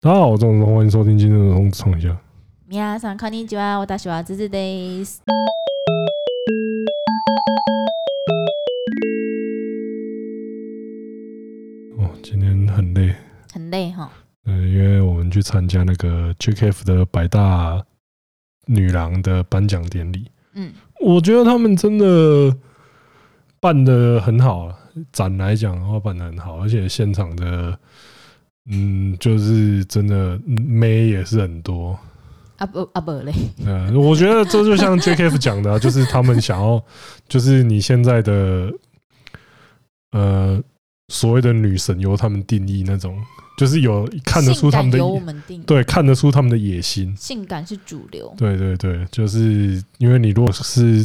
大家好，我是钟子通，欢迎收听今天的《通冲一下》。皆さんこんにちは，我大喜娃子子 days。哦，今天很累，很累哈。嗯，因为我们去参加那个 JKF 的百大女郎的颁奖典礼。嗯，我觉得他们真的办得很好啊，展来讲的话办得很好，而且现场的。 嗯，就是真的妹也是很多。啊不啊不嘞，嗯，我觉得这就像 JKF 讲的，啊就是他们想要，就是你现在的呃所谓的女神由他们定义那种，就是有看得出他们的对看得出他们的野心，性感是主流，对对对，就是因为你如果是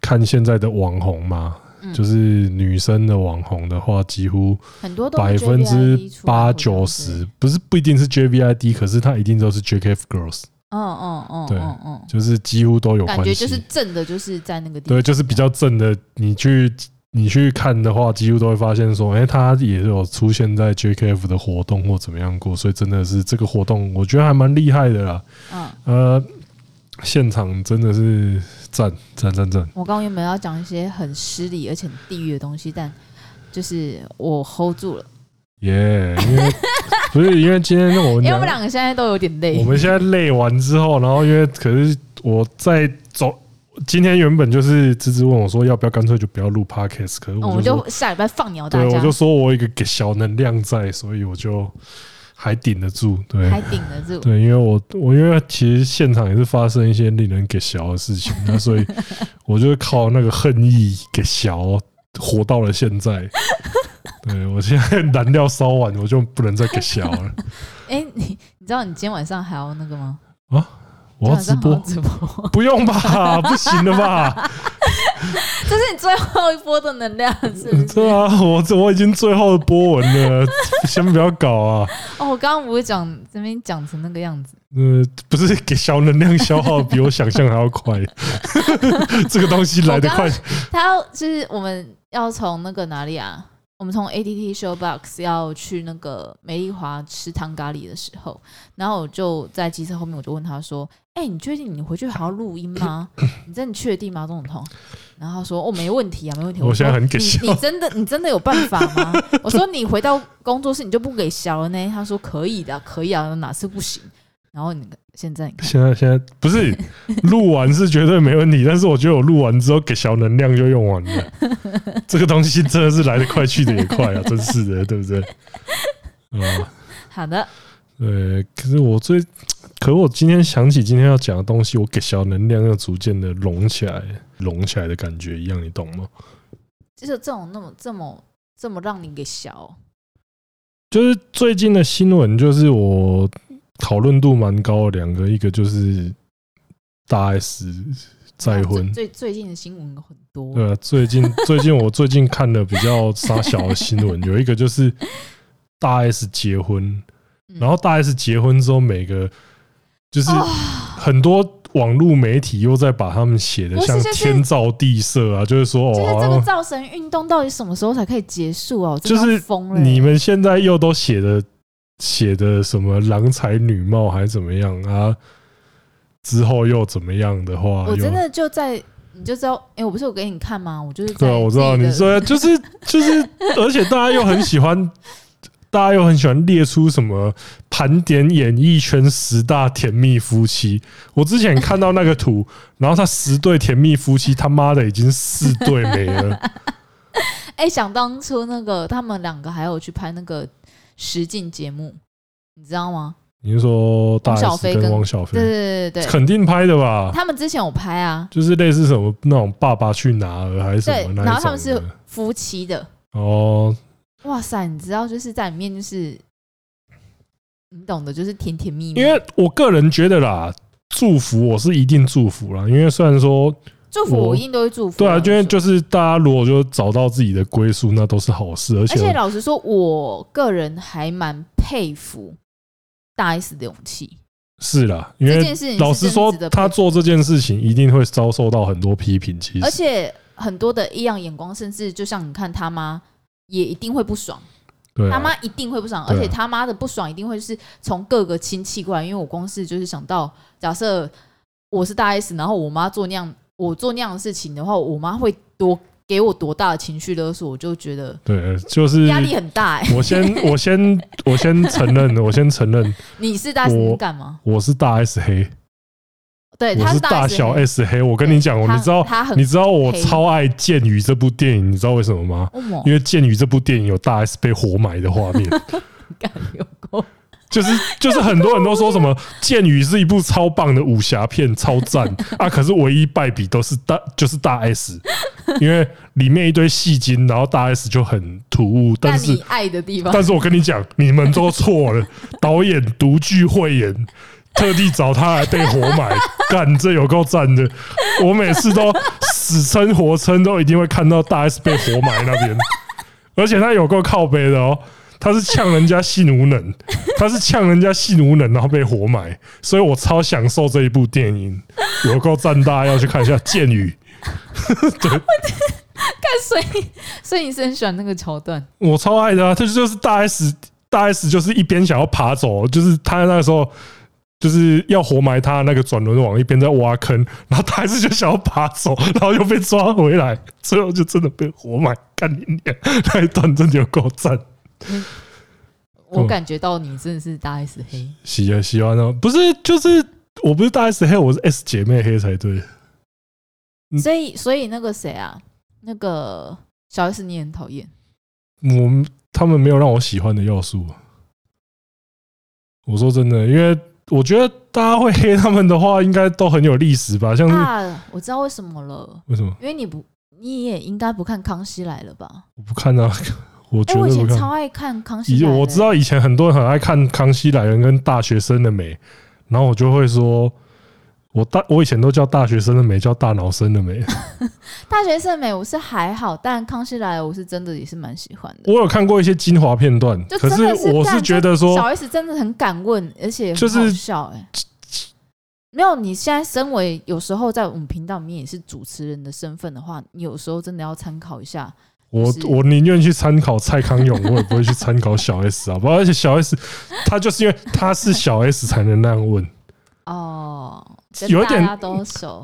看现在的网红嘛。就是女生的网红的话，几乎很多百分之八九十，不是不一定是 JVID，可是它一定都是 JKF Girls。嗯嗯嗯，对，就是几乎都有关系。感觉就是正的，就是在那个地方。对，就是比较正的。你去你去看的话，几乎都会发现说，哎，他也有出现在 JKF 的活动或怎么样过，所以真的是这个活动，我觉得还蛮厉害的啦。嗯，呃，现场真的是。赞赞赞赞！我刚刚原本要讲一些很失礼而且很地狱的东西，但就是我 hold 住了。耶，因为不是因为今天我们，因为我们两个现在都有点累。我们现在累完之后，然后因为可是我在走，今天原本就是芝芝问我说要不要干脆就不要录 podcast，可是我们就下礼拜放鸟大家。对，我就说我有一个给小能量在，所以我就。还顶得住，对，还顶得住，对，因为我我因为其实现场也是发生一些令人给笑的事情，那所以 我就靠那个恨意给笑活到了现在。对，我现在燃料烧完，我就不能再给笑了。哎，你你知道你今天晚上还要那个吗？啊，我要直播，直播 不用吧？不行了吧？这是你最后一波的能量，是不是？对啊，我我已经最后的波纹了，先不要搞啊！哦，我刚刚不会讲这边讲成那个样子。呃，不是给小能量消耗比我想象还要快，这个东西来得快。他要就是我们要从那个哪里啊？我们从 ATT Showbox 要去那个美丽华吃汤咖喱的时候，然后我就在机车后面，我就问他说：“哎、欸，你确定你回去还要录音吗？你真的确定吗？”钟总统，然后他说：“哦，没问题啊，没问题。”我现在很给笑。你真的你真的有办法吗？我说：“你回到工作室，你就不给笑了呢？”他说：“可以的，可以啊，哪次不行？”然后你现在你看，现在现在不是 录完是绝对没问题，但是我觉得我录完之后给小能量就用完了，这个东西真的是来得快去得也快啊，真是的，对不对？啊，好的，对，可是我最，可是我今天想起今天要讲的东西，我给小能量又逐渐的隆起来，隆起来的感觉一样，你懂吗？就是这种那么这么这么让你给小，就是最近的新闻，就是我。讨论度蛮高的两个，一个就是大 S 再婚。最最近的新闻很多。对啊，最近最近我 最近看的比较沙小的新闻，有一个就是大 S 结婚，然后大 S 结婚之后，每个就是很多网络媒体又在把他们写的像天造地设啊，就是说哦，这个造神运动到底什么时候才可以结束哦？就是你们现在又都写的。写的什么郎才女貌还是怎么样啊？之后又怎么样的话，我真的就在你就知道，哎，我不是有给你看吗？我就是对啊，我知道你说就是就是，而且大家又很喜欢，大家又很喜欢列出什么盘点演艺圈十大甜蜜夫妻。我之前看到那个图，然后他十对甜蜜夫妻，他妈的已经四对没了。哎，想当初那个他们两个还有去拍那个。实境节目，你知道吗？你是说大 S 跟汪小菲？对对对对，肯定拍的吧？他们之前有拍啊，就是类似什么那种《爸爸去哪儿》还是什么？然后他们是夫妻的哦。哇塞，你知道就是在里面就是你懂的，就是甜甜蜜蜜。因为我个人觉得啦，祝福我是一定祝福啦，因为虽然说。祝福我一定都会祝福。对啊，因为就是大家如果就找到自己的归宿，那都是好事。而且，而且老实说，我个人还蛮佩服大 S 的勇气。是啦，因为老实说，他做这件事情一定会遭受到很多批评。其实，而且很多的异样眼光，甚至就像你看他妈，也一定会不爽。对啊，他妈一定会不爽，而且他妈的不爽一定会是从各个亲戚过来，因为我光是就是想到，假设我是大 S，然后我妈做那样，我做那样的事情的话，我妈会多给我多大的情绪勒索，我就觉得对，就是压力很大。哎，我先，我先，我先承认，我先承认，你是大 S 干吗？我是大 S 黑。对，我是大小 S 黑。我跟你讲，你知道，你知道我超爱《剑雨》这部电影，你知道为什么吗？因为《剑雨》这部电影有大 S 被活埋的画面。就是就是很多人都说什么《剑雨》是一部超棒的武侠片，超赞啊！可是唯一败笔都是大，就是大 S，因为里面一堆戏精，然后大 S 就很突兀。但是爱的地方，但是我跟你讲，你们都错了，导演独具慧眼。特地找他来被活埋，干这有够赞的！我每次都死撑活撑，都一定会看到大 S 被活埋那边，而且他有够靠背的哦，他是呛人家性无能，他是呛人家性无能，然后被活埋，所以我超享受这一部电影，有够赞，大家要去看一下《剑雨》。对，看所以所以你是很喜欢那个桥段，我超爱的啊！他就是大 S，大 S 就是一边想要爬走，就是他那个时候。就是要活埋他那个转轮王，一边在挖坑，然后他还是就想要爬走，然后又被抓回来，最后就真的被活埋。干你娘，那一段真的有够赞。我感觉到你真的是大 S 黑，喜啊喜欢哦，不是就是我不是大 S 黑，我是 S 姐妹黑才对。所以所以那个谁啊，那个小 S 你也很讨厌。我们他们没有让我喜欢的要素。我说真的，因为。我觉得大家会黑他们的话，应该都很有历史吧？像是啊，我知道为什么了。为什么？因为你不，你也应该不看《康熙来了》吧？我不看啊，我觉得、欸、我以前超爱看《康熙。我知道以前很多人很爱看《康熙来了》跟《大学生的美》，然后我就会说。我大我以前都叫大学生的美，叫大脑生的美。大学生的美我是还好，但康熙来了我是真的也是蛮喜欢的。我有看过一些精华片段，可是我是觉得说小 S 真的很敢问，而且就是笑哎、欸。没有，你现在身为有时候在我们频道里面也是主持人的身份的话，你有时候真的要参考一下。我我宁愿去参考蔡康永，我也不会去参考小 S 啊。不，而且小 S 他就是因为他是小 S 才能那样问哦。有一点，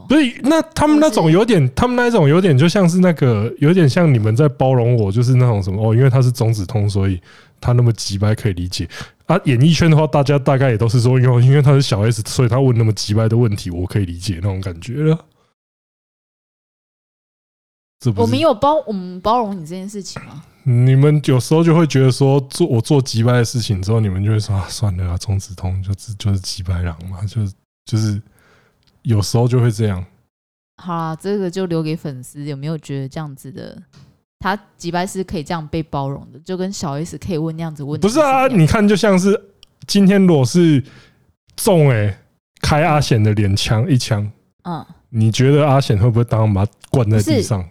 所以那他们那种有点，他们那种有点就像是那个，有点像你们在包容我，就是那种什么哦，因为他是中指通，所以他那么直白可以理解啊。演艺圈的话，大家大概也都是说，因为因为他是小 S，所以他问那么直白的问题，我可以理解那种感觉了。我们有包，我们包容你这件事情吗？你们有时候就会觉得说，做我做直白的事情之后，你们就会说啊，算了啊，中止通就是就是直白狼嘛，就就是。有时候就会这样。好啦，这个就留给粉丝。有没有觉得这样子的，他几百是可以这样被包容的？就跟小 S 可以问那样子问题。不是啊，你看，就像是今天如果是中哎开阿显的脸枪一枪，嗯，你觉得阿显会不会当场把他灌在地上？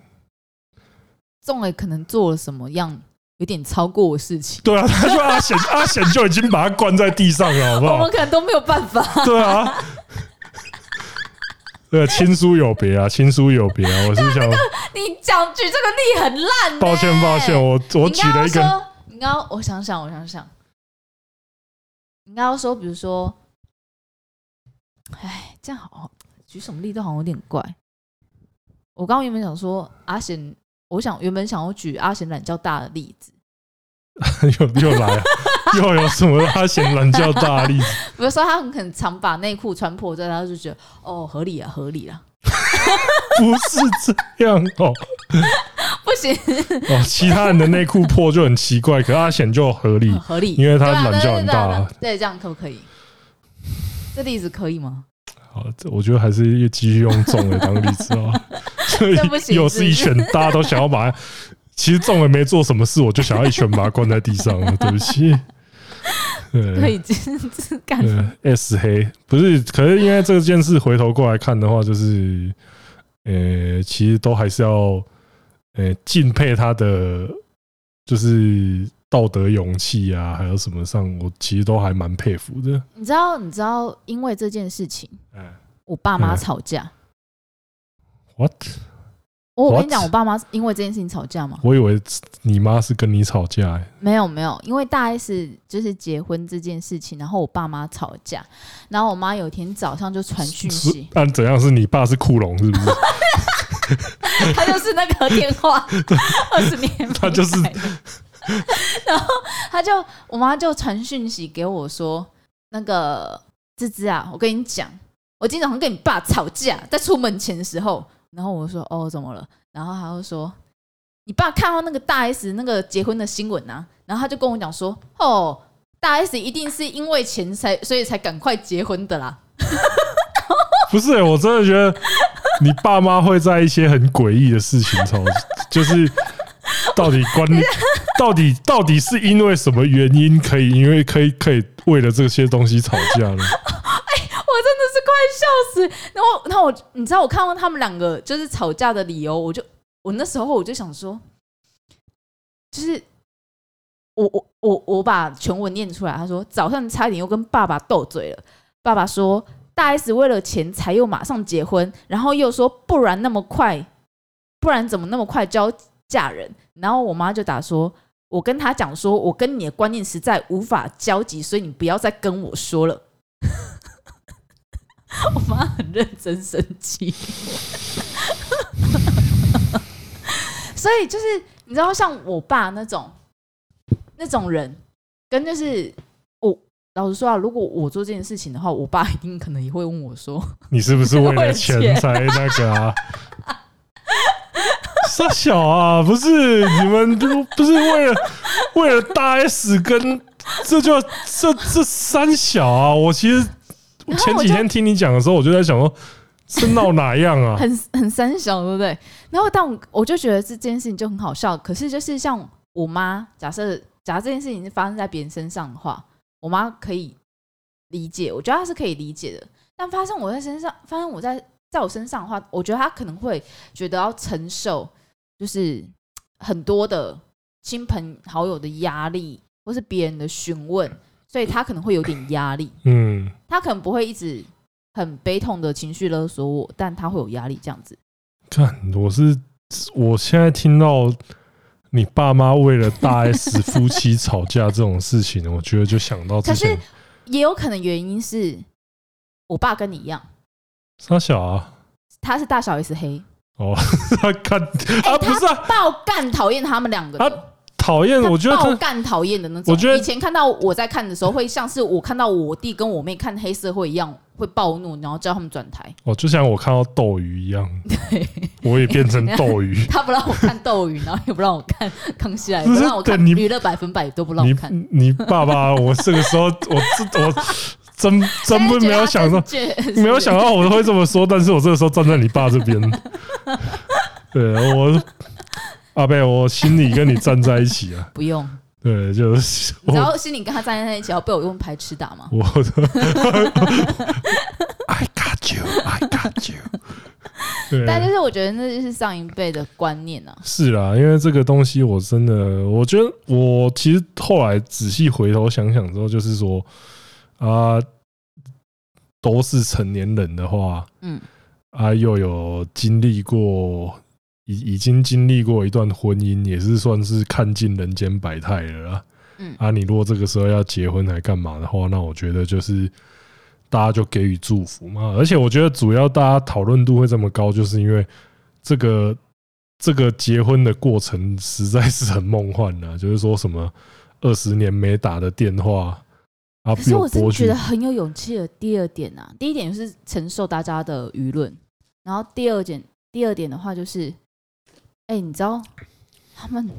中哎可能做了什么样有点超过的事情？对啊，他说阿贤 阿贤就已经把他灌在地上了，好不好？我们可能都没有办法。对啊。对，亲疏有别啊，亲疏有别啊。我是想，你讲举这个例很烂、欸。抱歉，抱歉，我我举了一个。你刚刚，我想想，我想想。你刚刚说，比如说，哎，这样好，举什么例都好像有点怪。我刚刚原本想说阿贤，我想原本想要举阿贤懒觉大的例子。又又来了，又有什么阿贤懒觉大的例子？比如说，他很很常把内裤穿破，这他就觉得哦，合理啊，合理啊。不是这样哦，不行哦。其他人的内裤破就很奇怪，可阿贤就合理，合理，因为他懒觉很大。对，这样可不可以？这例子可以吗？好，这我觉得还是继续用重的当例子啊。所以又是一拳，大家都想要把。其实中了没做什么事，我就想要一拳把他关在地上了。对不起，可以这样子干。S 黑不是，可是因为这件事回头过来看的话，就是，呃，其实都还是要，呃，敬佩他的，就是道德勇气啊，还有什么上，我其实都还蛮佩服的。你知道，你知道，因为这件事情，嗯我爸妈吵架。What？我跟你讲，我爸妈因为这件事情吵架吗？我以为你妈是跟你吵架哎。没有没有，因为大 S 就是结婚这件事情，然后我爸妈吵架，然后我妈有一天早上就传讯息。但怎样是你爸是库龙是不是？他就是那个电话 二十年，他就是。然后他就我妈就传讯息给我说：“那个芝芝啊，我跟你讲，我今天早上跟你爸吵架，在出门前的时候。”然后我说哦，怎么了？然后他就说，你爸看到那个大 S 那个结婚的新闻啊，然后他就跟我讲说，哦，大 S 一定是因为钱才，所以才赶快结婚的啦。不是、我真的觉得你爸妈会在一些很诡异的事情吵，就是到底关，到底到底是因为什么原因可以，因为可以可以为了这些东西吵架呢？笑死！然后，然后我，你知道，我看到他们两个就是吵架的理由，我就，我那时候我就想说，就是我我我我把全文念出来。他说早上差点又跟爸爸斗嘴了。爸爸说大 S 为了钱才又马上结婚，然后又说不然那么快，不然怎么那么快就要嫁人？然后我妈就打说，我跟他讲说，我跟你的观念实在无法交集，所以你不要再跟我说了。我妈很认真生气，所以就是你知道，像我爸那种那种人，跟就是我老实说啊，如果我做这件事情的话，我爸一定可能也会问我说：“你是不是 为了钱才那个啊？”三小啊，不是你们都不是为了为了大 S 跟这就这这三小啊，我其实。前几天听你讲的时候，我就在想说，是闹哪样啊？很很三小，对不对？然后，但我就觉得这件事情就很好笑。可是，就是像我妈，假设假设这件事情是发生在别人身上的话，我妈可以理解，我觉得她是可以理解的。但发生我在身上，发生我在在我身上的话，我觉得她可能会觉得要承受，就是很多的亲朋好友的压力，或是别人的询问。所以他可能会有点压力，嗯，他可能不会一直很悲痛的情绪勒索我，但他会有压力这样子。看，我是我现在听到你爸妈为了大 S 夫妻吵架这种事情，我觉得就想到，可是也有可能原因是我爸跟你一样，他小啊，他是大小 S 黑哦，他看啊，不是啊，爆干讨厌他们两个。讨厌，我觉得爆干讨厌的那种。我觉得以前看到我在看的时候，会像是我看到我弟跟我妹看黑社会一样，会暴怒，然后叫他们转台。哦，就像我看到斗鱼一样，对，我也变成斗鱼。他不让我看斗鱼，然后也不让我看康熙来了，不让我看娱乐百分百都不让我看。你，你爸爸，我这个时候，我这我真真不没有想到，没有想到我会这么说，但是我这个时候站在你爸这边，对我。阿贝，我心里跟你站在一起啊！不用，对，就是然后心里跟他站在一起，要被我用排斥打吗？我，I got you, I got you。但就是我觉得那就是上一辈的观念啊。是啦，因为这个东西我真的，我觉得我其实后来仔细回头想想之后，就是说啊，都是成年人的话，嗯，啊，又有经历过。已已经经历过一段婚姻，也是算是看尽人间百态了啦。嗯，啊，你如果这个时候要结婚还干嘛的话，那我觉得就是大家就给予祝福嘛。而且我觉得主要大家讨论度会这么高，就是因为这个这个结婚的过程实在是很梦幻啊，就是说什么二十年没打的电话啊。可是我真的觉得很有勇气的。第二点啊，第一点就是承受大家的舆论，然后第二点，第二点的话就是。哎、欸，你知道他们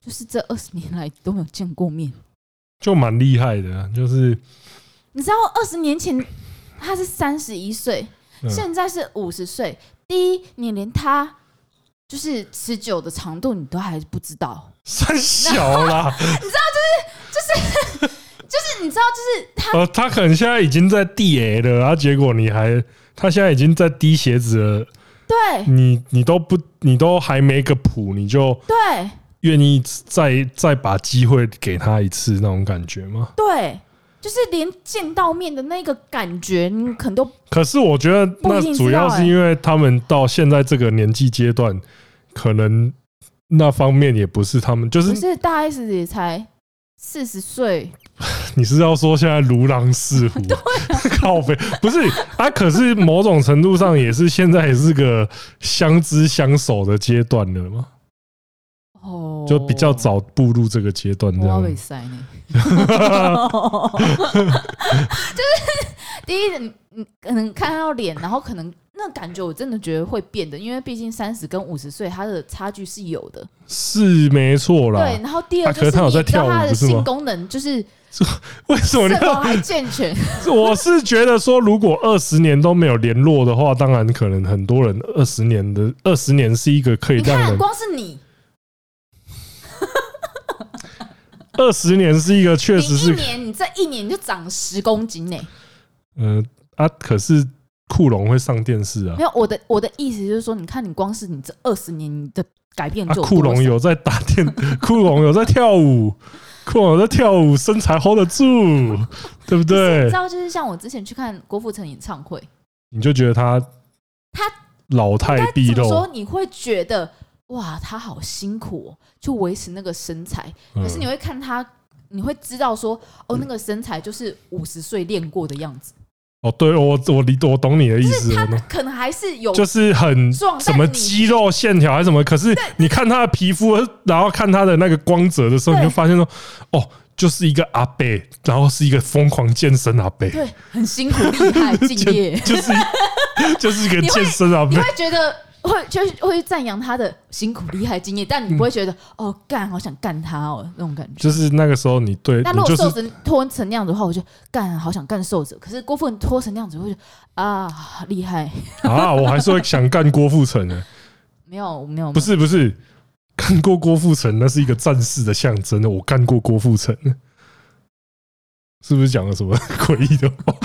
就是这二十年来都没有见过面，就蛮厉害的。就是你知道，二十年前他是三十一岁，现在是五十岁。第一，你连他就是持久的长度你都还不知道，算小啦。你知道，就是就是就是你知道，就是他呃，他可能现在已经在 D A 了，然后结果你还他现在已经在滴鞋子了。对，你你都不，你都还没个谱，你就对愿意再再把机会给他一次那种感觉吗？对，就是连见到面的那个感觉，你可能都。可是我觉得那主要是因为他们到现在这个年纪阶段，可能那方面也不是他们，就是不是大 S 也才四十岁。你是要说现在如狼似虎？靠背不是啊？可是某种程度上也是现在也是个相知相守的阶段了吗？哦，就比较早步入这个阶段，这样。就是第一，你你可能看到脸，然后可能那感觉我真的觉得会变的，因为毕竟三十跟五十岁，它的差距是有的，是没错啦。对，然后第二就是他的性功能就是。为什么你还健全？我是觉得说，如果二十年都没有联络的话，当然可能很多人二十年的二十年是一个可以让人光是你 二十年是一个确实是一年，你这一年就长十公斤呢。嗯啊，可是库龙会上电视啊？没有，我的我的意思就是说，你看你光是你这二十年你的改变就库龙有在打电，库龙有在跳舞。酷在跳舞，身材 hold 得住，对不对？你知道，就是像我之前去看郭富城演唱会，你就觉得他他老态毕露。说你会觉得哇，他好辛苦哦，就维持那个身材。可是你会看他，你会知道说，哦，那个身材就是五十岁练过的样子。哦，对，我我理我懂你的意思。他可能还是有，就是很什么肌肉线条还是什么，可是你看他的皮肤，然后看他的那个光泽的时候，你就发现说，哦，就是一个阿伯，然后是一个疯狂健身阿伯，对，很辛苦、厉害、敬业，就是 就是一个 健身阿伯，你会觉得。会就是会赞扬他的辛苦、厉害、经验，但你不会觉得、嗯、哦干，好想干他哦那种感觉。就是那个时候你对，那如果瘦子拖成那样子的话，我就干，好想干瘦子。可是郭富城拖成那样子，我就啊厉害 啊！我还是会想干郭富城的。没有没有，不是不是，干过郭富城那是一个战士的象征。我干过郭富城，是不是讲了什么 诡异的话？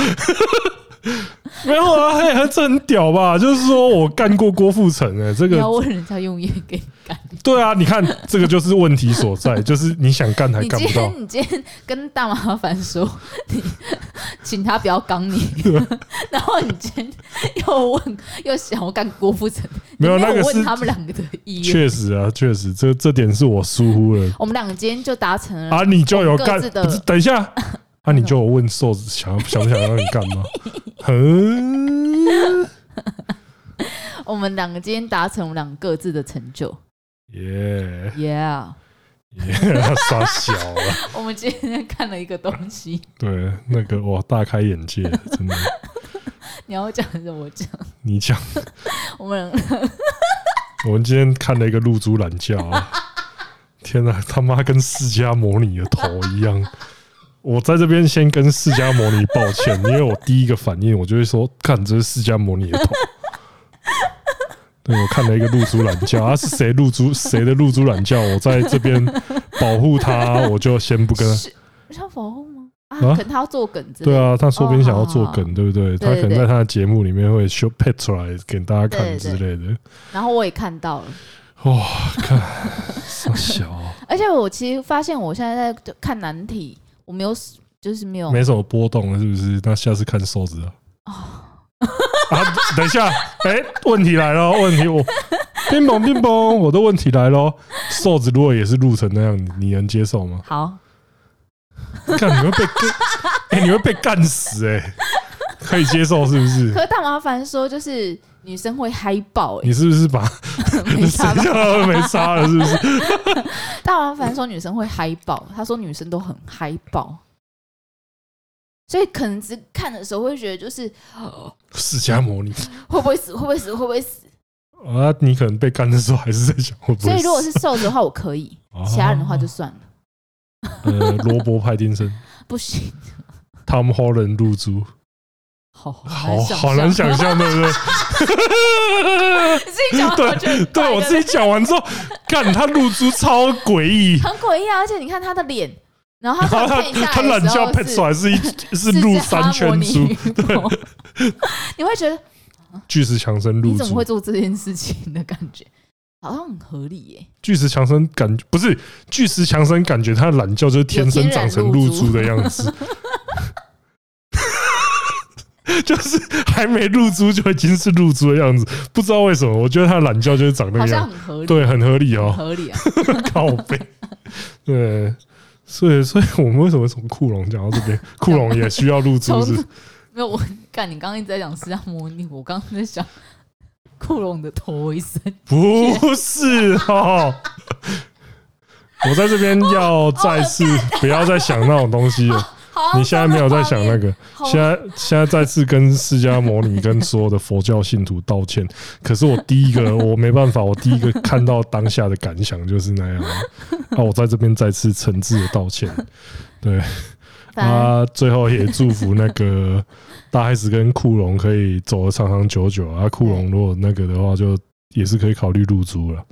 没有啊，嘿，这很屌吧？就是说我干过郭富城哎，这个你要问人家用意给你干。对啊，你看这个就是问题所在，就是你想干还干不到。你今天跟大麻烦说，你请他不要刚你，然后你今天又问又想要干郭富城，没有那个问他们两个的意愿。确实啊，确实这这点是我疏忽了。我们两个今天就达成了啊，你就有干？等一下。那、啊、你就问瘦子想想不想让你干吗？嗯，我们两个今天达成我们两个各自的成就。耶耶耶！傻小了。我们今天看了一个东西。对，那个哇，大开眼界，真的。你要讲还是我讲？你讲。我们我们今天看了一个露珠懒觉啊！天哪，他妈跟释迦牟尼的头一样。我在这边先跟释迦牟尼抱歉，因为我第一个反应我就会说，看这是释迦牟尼的头。对，我看了一个露珠懒觉，啊，是谁露珠谁的露珠懒觉？我在这边保护他，我就先不跟他。是要保护吗？啊，可能他要做梗。对啊，他说不定想要做梗，对不对？他可能在他的节目里面会 show pet 出来给大家看之类的。然后我也看到了。哇，看，好小。而且我其实发现，我现在在看难题。我没有，就是没有，没什么波动了，是不是？那下次看瘦子啊。哦，啊，等一下，哎、欸，问题来了，问题我，冰崩冰崩，我的问题来了。瘦子如果也是录成那样，你能接受吗？好，看你会被干，哎、欸，你会被干死、欸，哎，可以接受是不是？可是大麻烦说，就是女生会嗨爆、欸，你是不是把 没差了？没差了，是不是？大王凡说女生会嗨爆，他说女生都很嗨爆，所以可能只看的时候会觉得就是释迦牟尼会不会死？会不会死？会不会死？啊，你可能被干的时候还是在想会不会死？所以如果是瘦子的话，我可以；其他人的话就算了。呃，罗伯派丁森 不行，Tom Holland 露珠。好好好难想象，对不对？你自己讲，对对，我自己讲完之后，看他露珠超诡异，很诡异啊！而且你看他的脸，然后他他他懒觉配出来是一是露三圈珠，对，你会觉得巨石强森露珠，你怎么会做这件事情的感觉？好像很合理耶。巨石强森感觉不是巨石强森，感觉他的懒觉就是天生长成露珠的样子。就是还没露珠就已经是露珠的样子，不知道为什么，我觉得他懒觉就是长那个样很合理，对，很合理哦，合理啊，靠背，对，所以，所以我们为什么从库龙讲到这边？库龙也需要露珠是？没有，我干，你刚刚一直在讲释迦摩尼，我刚刚在想库龙的头一声，不是哦。我在这边要再次不要再想那种东西了。你现在没有在想那个，现在现在再次跟释迦牟尼跟所有的佛教信徒道歉。可是我第一个我没办法，我第一个看到当下的感想就是那样。那我在这边再次诚挚的道歉。对，啊，最后也祝福那个大 S 跟库龙可以走得长长久久啊。库龙如果那个的话，就也是可以考虑入租了。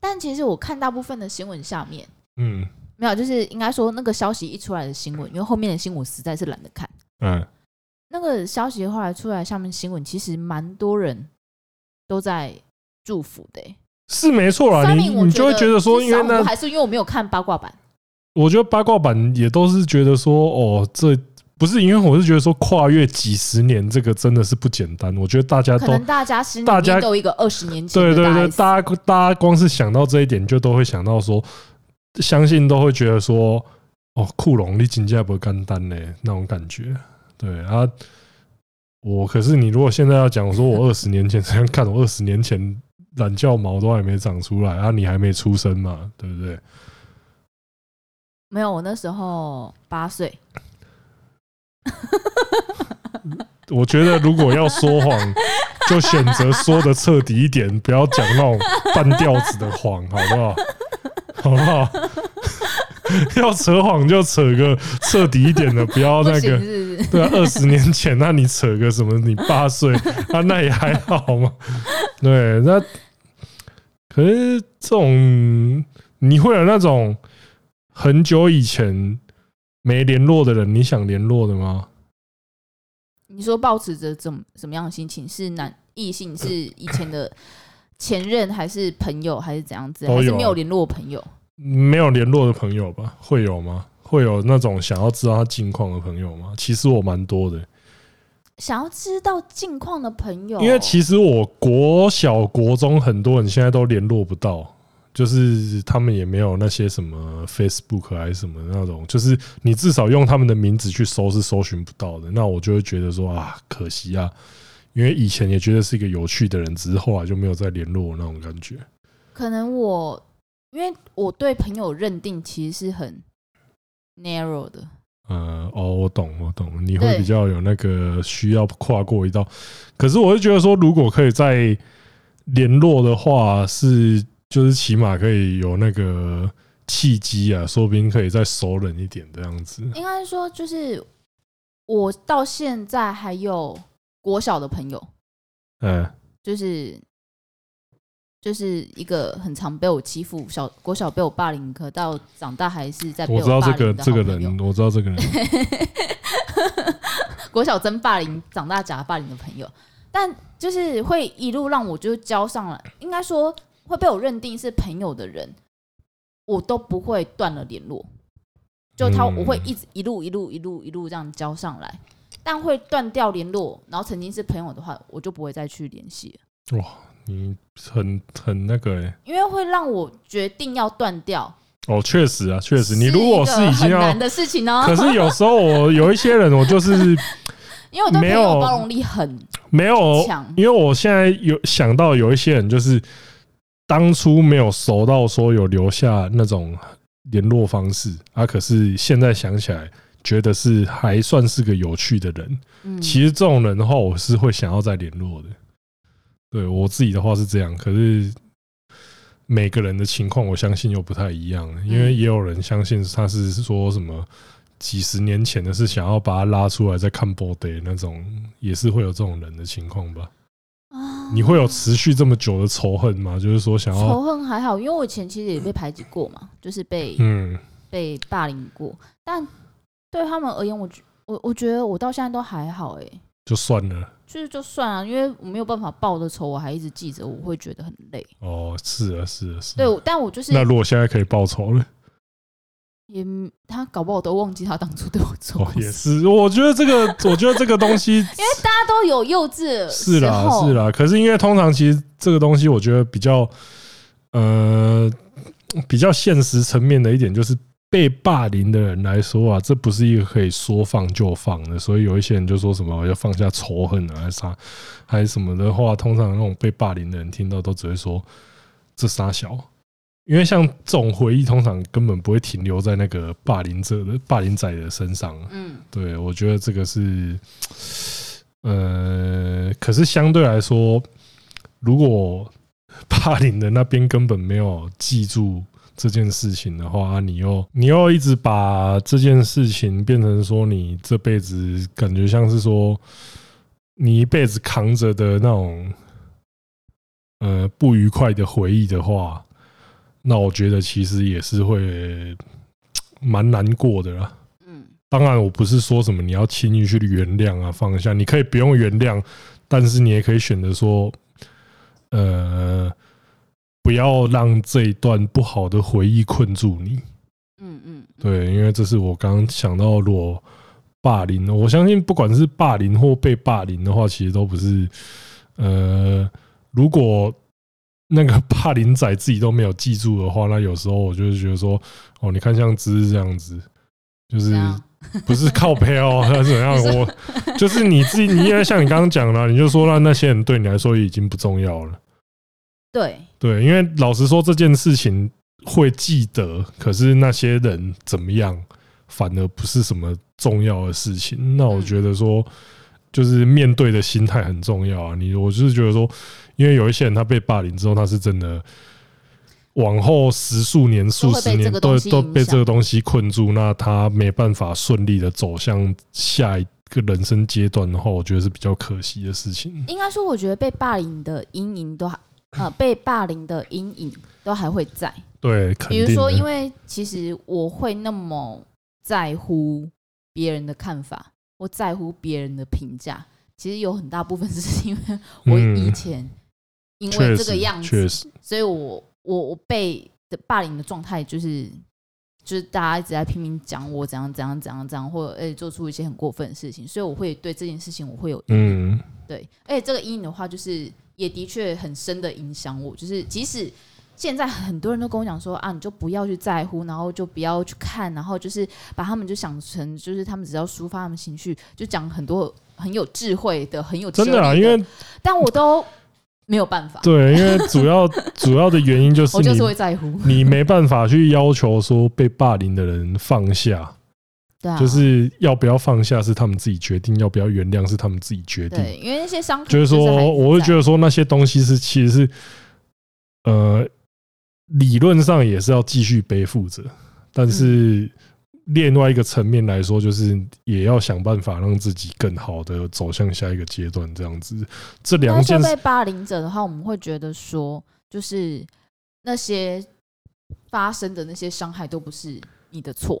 但其实我看大部分的新闻下面，嗯。没有，就是应该说那个消息一出来的新闻，因为后面的新闻实在是懒得看。嗯，那个消息后来出来，下面新闻其实蛮多人都在祝福的，是没错啦。你你就会觉得说，因为那还是因为我没有看八卦版，我觉得八卦版也都是觉得说，哦，这不是因为我是觉得说跨越几十年，这个真的是不简单。我觉得大家都大家心里面都有一个二十年前，对对对，大家大家光是想到这一点，就都会想到说。相信都会觉得说，哦，库龙你金价不干单呢，那种感觉。对啊，我可是你如果现在要讲说，我二十年前这样看，我二十年前懒觉毛都还没长出来啊，你还没出生嘛，对不对？没有，我那时候八岁。我觉得如果要说谎，就选择说的彻底一点，不要讲那种半吊子的谎，好不好？好不好？要扯谎就扯个彻底一点的，不要那个。对啊，二十年前，那你扯个什么？你八岁啊，那也还好嘛。对，那可是这种你会有那种很久以前没联络的人，你想联络的吗？你说保持着怎么怎么样的心情？是男异性？是以前的？前任还是朋友还是怎样子？还是没有联络的朋友？没有联络的朋友吧？会有吗？会有那种想要知道他近况的朋友吗？其实我蛮多的。想要知道近况的朋友，因为其实我国小、国中很多人现在都联络不到，就是他们也没有那些什么 Facebook 还是什么那种，就是你至少用他们的名字去搜是搜寻不到的。那我就会觉得说啊，可惜啊。因为以前也觉得是一个有趣的人，只是后来就没有再联络那种感觉。可能我因为我对朋友认定其实是很 narrow 的。嗯，哦，我懂，我懂，你会比较有那个需要跨过一道。可是我就觉得说，如果可以再联络的话，是就是起码可以有那个契机啊，说不定可以再熟人一点这样子。应该说，就是我到现在还有。国小的朋友，嗯，就是就是一个很常被我欺负，小国小被我霸凌，可到长大还是在被我霸凌。我知道这个这个人，我知道这个人，国小真霸凌，长大假霸凌的朋友，但就是会一路让我就交上来，应该说会被我认定是朋友的人，我都不会断了联络，就他我会一直一路一路一路一路这样交上来。但会断掉联络，然后曾经是朋友的话，我就不会再去联系了。哇，你很很那个哎，因为会让我决定要断掉。哦，确实啊，确实，你如果是已经要的事情呢。可是有时候我有一些人，我就是 因为我对朋友包容力很没有强，因为我现在有想到有一些人，就是当初没有熟到说有留下那种联络方式啊，可是现在想起来。觉得是还算是个有趣的人，嗯其实这种人的话，我是会想要再联络的。对我自己的话是这样，可是每个人的情况，我相信又不太一样。因为也有人相信他是说什么几十年前的是想要把他拉出来再看 body 那种，也是会有这种人的情况吧？你会有持续这么久的仇恨吗？就是说想要仇恨还好，因为我以前其实也被排挤过嘛，就是被嗯被霸凌过，但。对他们而言，我觉我我觉得我到现在都还好哎，就算了，就是就算了，因为我没有办法报的仇，我还一直记着，我会觉得很累。哦，是啊，是啊，是。对，但我就是那如果现在可以报仇了，也他搞不好都忘记他当初对我做过。也是，我觉得这个，我觉得这个东西，因为大家都有幼稚。是啦，是啦。可是因为通常其实这个东西，我觉得比较呃比较现实层面的一点，就是被霸凌的人来说啊，这不是一个可以说放就放的。所以有一些人就说什么要放下仇恨啊，还是啥，还是什么的话，通常那种被霸凌的人听到都只会说这傻小。因为像这种回忆，通常根本不会停留在那个霸凌者的霸凌仔的身上。嗯，对，我觉得这个是，呃，可是相对来说，如果霸凌的那边根本没有记住这件事情的话，你又你又一直把这件事情变成说你这辈子感觉像是说你一辈子扛着的那种，呃，不愉快的回忆的话。那我觉得其实也是会蛮难过的啦。嗯，当然我不是说什么你要轻易去原谅啊，放下，你可以不用原谅，但是你也可以选择说，呃，不要让这一段不好的回忆困住你。嗯嗯，对，因为这是我刚刚想到，如果霸凌，我相信不管是霸凌或被霸凌的话，其实都不是，呃，如果。那个霸凌仔自己都没有记住的话，那有时候我就是觉得说，哦，你看像芝芝这样子，就是不是靠背哦，还是怎样？我就是你自己，你应该像你刚刚讲了，你就说那那些人对你来说已经不重要了。对对，因为老实说这件事情会记得，可是那些人怎么样，反而不是什么重要的事情。那我觉得说，就是面对的心态很重要啊。你我就是觉得说。因为有一些人他被霸凌之后，他是真的往后十数年、数十年都都被这个东西困住，那他没办法顺利的走向下一个人生阶段的话，我觉得是比较可惜的事情。应该说，我觉得被霸凌的阴影都还呃，被霸凌的阴影都还会在。对，比如说，因为其实我会那么在乎别人的看法，我在乎别人的评价，其实有很大部分 是因为我以前。因为这个样子，所以我我我被的霸凌的状态就是，就是大家一直在拼命讲我怎样怎样怎样怎样，或者诶做出一些很过分的事情，所以我会对这件事情我会有阴影，对，而且这个阴影的话，就是也的确很深的影响我，就是即使现在很多人都跟我讲说啊，你就不要去在乎，然后就不要去看，然后就是把他们就想成就是他们只要抒发他们情绪，就讲很多很有智慧的、很有真的啊，因为但我都。没有办法，对，因为 主要主要的原因就是你，就是会在乎，你没办法去要求说被霸凌的人放下，对，就是要不要放下是他们自己决定，要不要原谅是他们自己决定。对，因为那些伤，就是说，我会觉得说那些东西是其实是，呃，理论上也是要继续背负着，但是。另外一个层面来说，就是也要想办法让自己更好的走向下一个阶段，这样子。这两件被霸凌者的话，我们会觉得说，就是那些发生的那些伤害都不是你的错。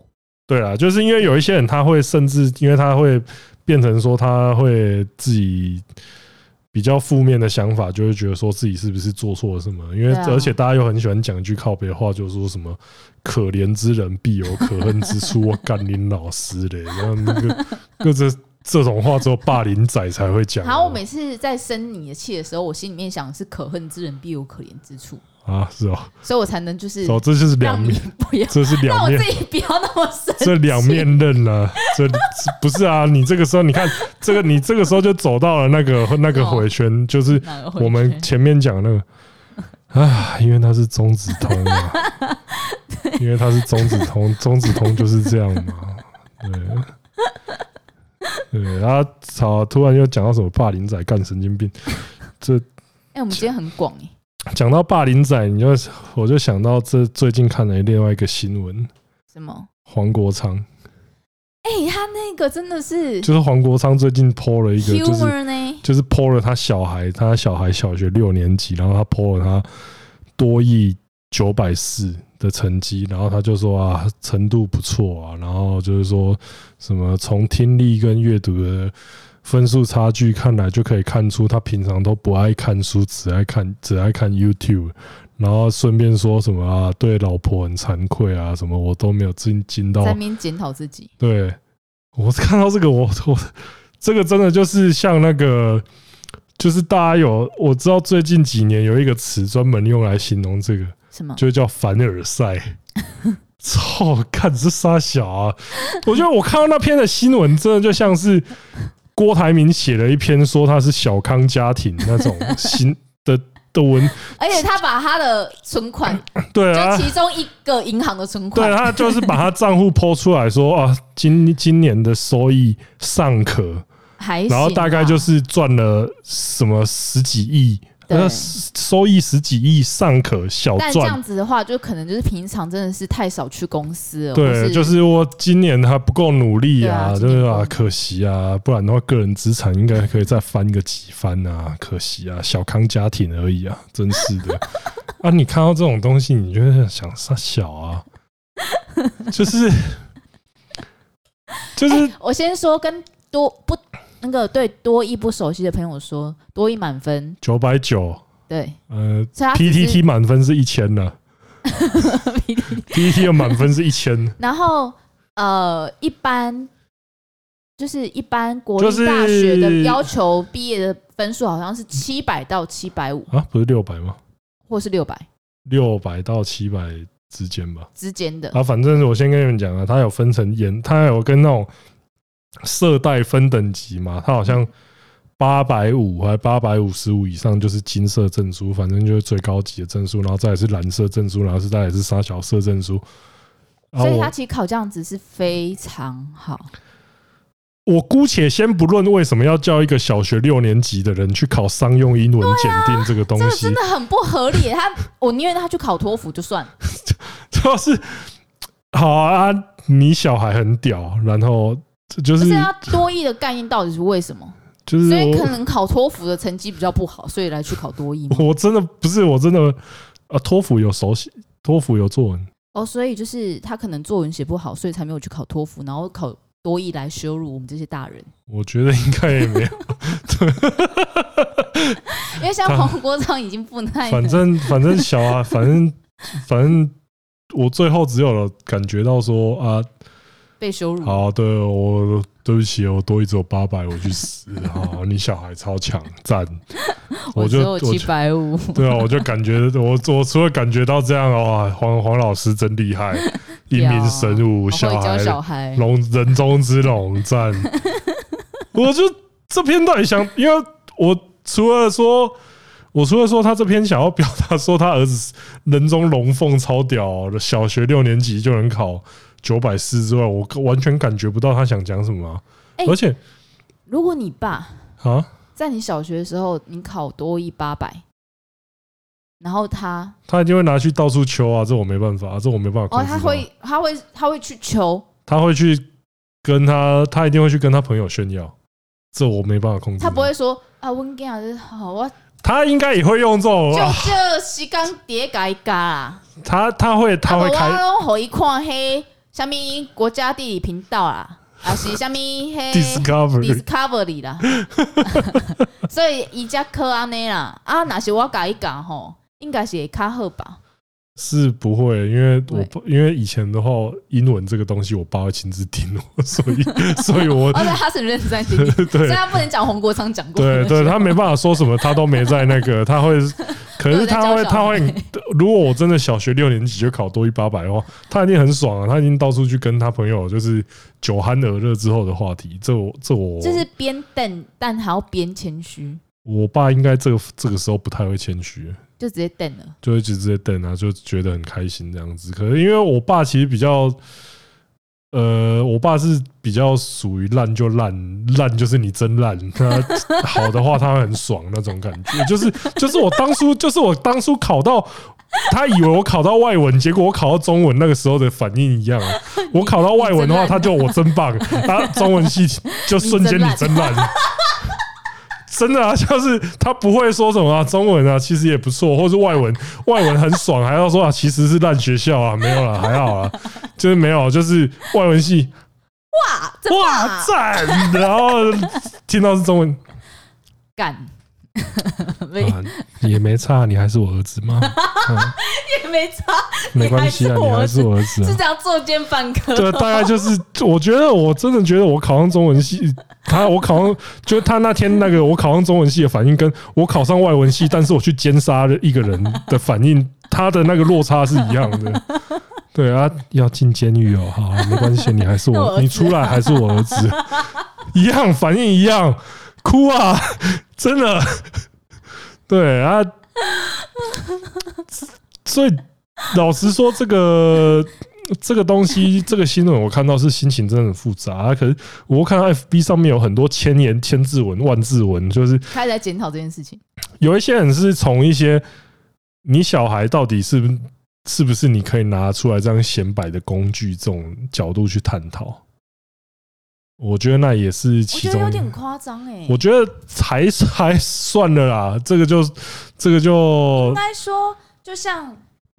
对啊，就是因为有一些人他会甚至，因为他会变成说他会自己。比较负面的想法，就会觉得说自己是不是做错了什么？因为而且大家又很喜欢讲一句靠别话，就是说什么“可怜之人必有可恨之处”，我干你老师嘞！然 后那个，各这这种话只有霸凌仔才会讲。好，我每次在生你的气的时候，我心里面想的是“可恨之人必有可怜之处”。啊，是哦，所以我才能就是，哦，这就是两面，不要，这是两面，让我自己不要那么生气，这两面刃了，这 不是啊？你这个时候，你看这个，你这个时候就走到了那个那个回圈，就是我们前面讲那个。啊，因为它是中指通啊，因为它是中指通，中指通就是这样嘛，对，对，然后操，突然又讲到什么霸凌仔干神经病，这，哎，我们今天很广哎。讲到霸凌仔，你就我就想到这最近看了另外一个新闻，什么？黄国昌？哎、欸，他那个真的是，就是黄国昌最近 po 了一个，就是就是 po 了他小孩，他小孩小学六年级，然后他 po 了他多亿九百四的成绩，然后他就说啊，程度不错啊，然后就是说什么从听力跟阅读的。分数差距看来就可以看出，他平常都不爱看书，只爱看只爱看 YouTube。然后顺便说什么啊，对老婆很惭愧啊，什么我都没有尽尽到。在那边检讨自己。对，我看到这个，我我这个真的就是像那个，就是大家有我知道最近几年有一个词专门用来形容这个，什么？就叫凡尔赛。操，看这杀小啊！我觉得我看到那篇的新闻，真的就像是郭台铭写了一篇说他是小康家庭那种新的。的文，而且他把他的存款，对啊，就其中一个银行的存款，对，他就是把他账户剖出来说啊，今今年的收益尚可，还，然后大概就是赚了什么十几亿。那收益十几亿尚可小赚，但这样子的话，就可能就是平常真的是太少去公司了。对，就是我今年还不够努力啊，对吧？可惜啊，不然的话，个人资产应该可以再翻个几番啊。可惜啊，小康家庭而已啊，真是的。啊，你看到这种东西，你就是想杀小啊，就是就是、欸，我先说跟多不。那个对多益不熟悉的朋友说，多益满分。九百九，对，呃，PTT 满分是一千呢，PTT 的满分是一千，然后呃，一般就是一般国立大学的要求毕业的分数好像是七百到七百五。啊，不是六百吗？或是六百，六百到七百之间吧，之间的。啊，反正我先跟你们讲啊，它有分成研，它有跟那种。色带分等级嘛，它好像八百五还八百五十五以上就是金色证书，反正就是最高级的证书，然后再来是蓝色证书，然后是再也是沙小色证书。所以他其实考这样子是非常好。我姑且先不论为什么要叫一个小学六年级的人去考商用英文检定这个东西，真的很不合理。他我宁愿他去考托福就算，主要是好啊，你小孩很屌，然后。就是，是他多益的概念到底是为什么？就是所以可能考托福的成绩比较不好，所以来去考多益。我真的不是，我真的啊，托福有手写，托福有作文。哦，所以就是他可能作文写不好，所以才没有去考托福，然后考多益来羞辱我们这些大人。我觉得应该也没有，因为像黄国昌已经不耐。反正反正小啊，反正反正我最后只有感觉到说啊。被羞辱。好，对我对不起，我多一只有八百，我去死。好，你小孩超强，赞。我就七百五。对啊，我就感觉我我除了感觉到这样的话，黄黄老师真厉害，英明神武，小孩小孩龙人中之龙，赞。我就这篇到底想，因为我除了说，我除了说他这篇想要表达说他儿子人中龙凤超屌，小学六年级就能考。九百四之外，我完全感觉不到他想讲什么、啊。而且，如果你爸啊，在你小学的时候，你考多一八百，然后他他一定会拿去到处求啊，这我没办法，这我没办法。哦，他会，他会，他会去求，他会去跟他，他一定会去跟他朋友炫耀，这我没办法控制。他不会说啊，温健啊，好啊。他应该也会用这种，就这时间叠改改啦。他他会他会开，我一看黑。什么国家地理频道啊？啊是什么？Discovery Discovery 啦。所以一家科安尼啦啊，那是我改一改吼，应该是会较好吧。是不会，因为我因为以前的话，英文这个东西，我爸会亲自听我，所以所以我，而且他是认真在听，对，所以他不能讲洪国昌讲过，对对，他没办法说什么，他都没在那个，他会，可是他会他会，如果我真的小学六年级就考多一八百的话，他一定很爽啊，他已经到处去跟他朋友就是酒酣耳热之后的话题，这我这我就是边瞪，但还要边谦虚。我爸应该这个这个时候不太会谦虚。就直接等了，就一直直接等啊，就觉得很开心这样子。可是因为我爸其实比较，呃，我爸是比较属于烂就烂，烂就是你真烂。他好的话他会很爽那种感觉，就是就是我当初就是我当初考到，他以为我考到外文，结果我考到中文那个时候的反应一样。我考到外文的话，他就我真棒，他中文系就瞬间你真烂。真的啊，就是他不会说什么啊，中文啊，其实也不错，或是外文，外文很爽，还要说啊，其实是烂学校啊，没有了，还好啦，就是没有，就是外文系，哇哇赞，然后听到是中文，干，啊，也没差，你还是我儿子吗？嗯、也没差，没关系啊，你还是我儿子、啊。是这样作奸犯科。对，大概就是，我觉得我真的觉得我考上中文系，他我考上，就他那天那个我考上中文系的反应，跟我考上外文系，但是我去奸杀了一个人的反应，他的那个落差是一样的。对啊，要进监狱哦，好，没关系，你还是我，我你出来还是我儿子，一样反应一样，哭啊，真的。对啊，所以老实说，这个这个东西，这个新闻我看到是心情真的很复杂啊。可是我看到 FB 上面有很多千言千字文、万字文，就是开始在检讨这件事情。有一些人是从一些你小孩到底是是不是你可以拿出来这样显摆的工具这种角度去探讨。我觉得那也是其中，有点夸张哎。我觉得还 还算了啦，这个就这个就应该说，就像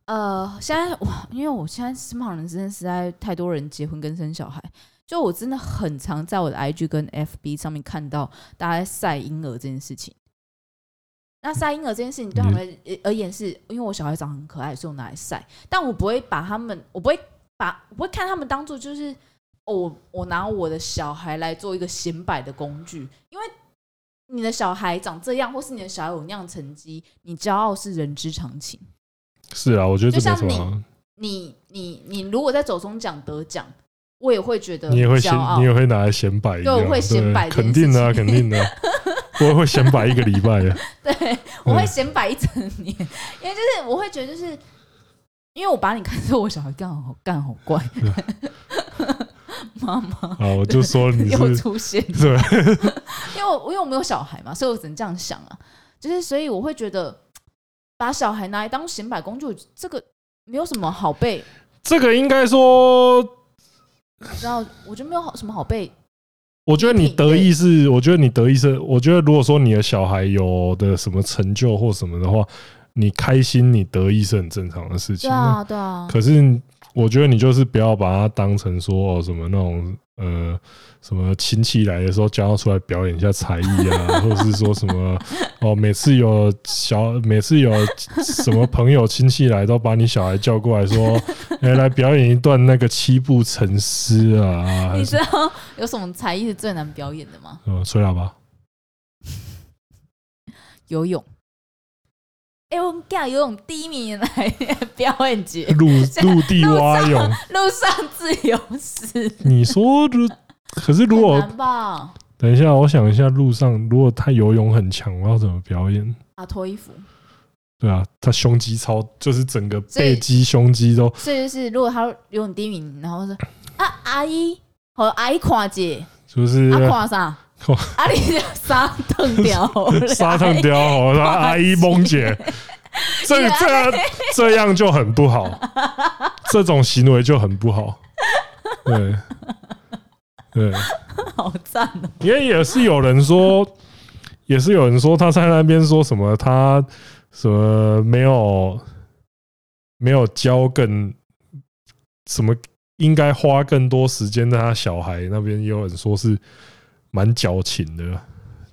呃，现在哇，因为我现在身旁人真的实在太多人结婚跟生小孩，就我真的很常在我的 IG 跟 FB 上面看到大家在晒婴儿这件事情。那晒婴儿这件事情对他们而言是，因为我小孩长很可爱，所以我拿来晒，但我不会把他们，我不会把，我不会看他们当做就是。我我拿我的小孩来做一个显摆的工具，因为你的小孩长这样，或是你的小孩有那样成绩，你骄傲是人之常情。是啊，我觉得就像你，你你你如果在走中奖得奖，我也会觉得你也会显，你也会拿来显摆，对，我会显摆，肯定的啊，肯定的，我也会显摆一个礼拜的，对，我会显摆一整年，嗯，因为就是我会觉得，就是因为我把你看作我小孩干好干好怪。妈妈啊，我就说你又出现，对，因为我因为我没有小孩嘛，所以我只能这样想啊，就是所以我会觉得把小孩拿来当显摆工具，这个没有什么好被。这个应该说，你知道，我觉得没有好什么好被。我觉得你得意是，我觉得你得意是，我觉得如果说你的小孩有的什么成就或什么的话，你开心你得意是很正常的事情。对啊，对啊。可是。我觉得你就是不要把它当成说哦什么那种呃什么亲戚来的时候叫他出来表演一下才艺啊，或者是说什么哦每次有小每次有什么朋友亲戚来都把你小孩叫过来说 哎来表演一段那个七步成诗啊。你知道有什么才艺是最难表演的吗？嗯，吹喇叭，游泳。哎、欸，我们干游泳第一名来表演节，陆陆地蛙泳，陆上自由式。你说的，可是如果？等一下，我想一下，路上如果他游泳很强，我要怎么表演？啊，脱衣服。对啊，他胸肌超，就是整个背肌、胸肌都。所以就是，如果他游泳第一名，然后说啊，阿姨和阿姨看姐，就是啊，看啥？阿里就沙藤雕，沙藤雕，我 说阿姨梦姐，这这这样就很不好，这种行为就很不好，对。对，好赞哦！也也是有人说，也是有人说他在那边说什么，他什么没有没有教更什么，应该花更多时间在他小孩那边，也有人说是。蛮矫情的，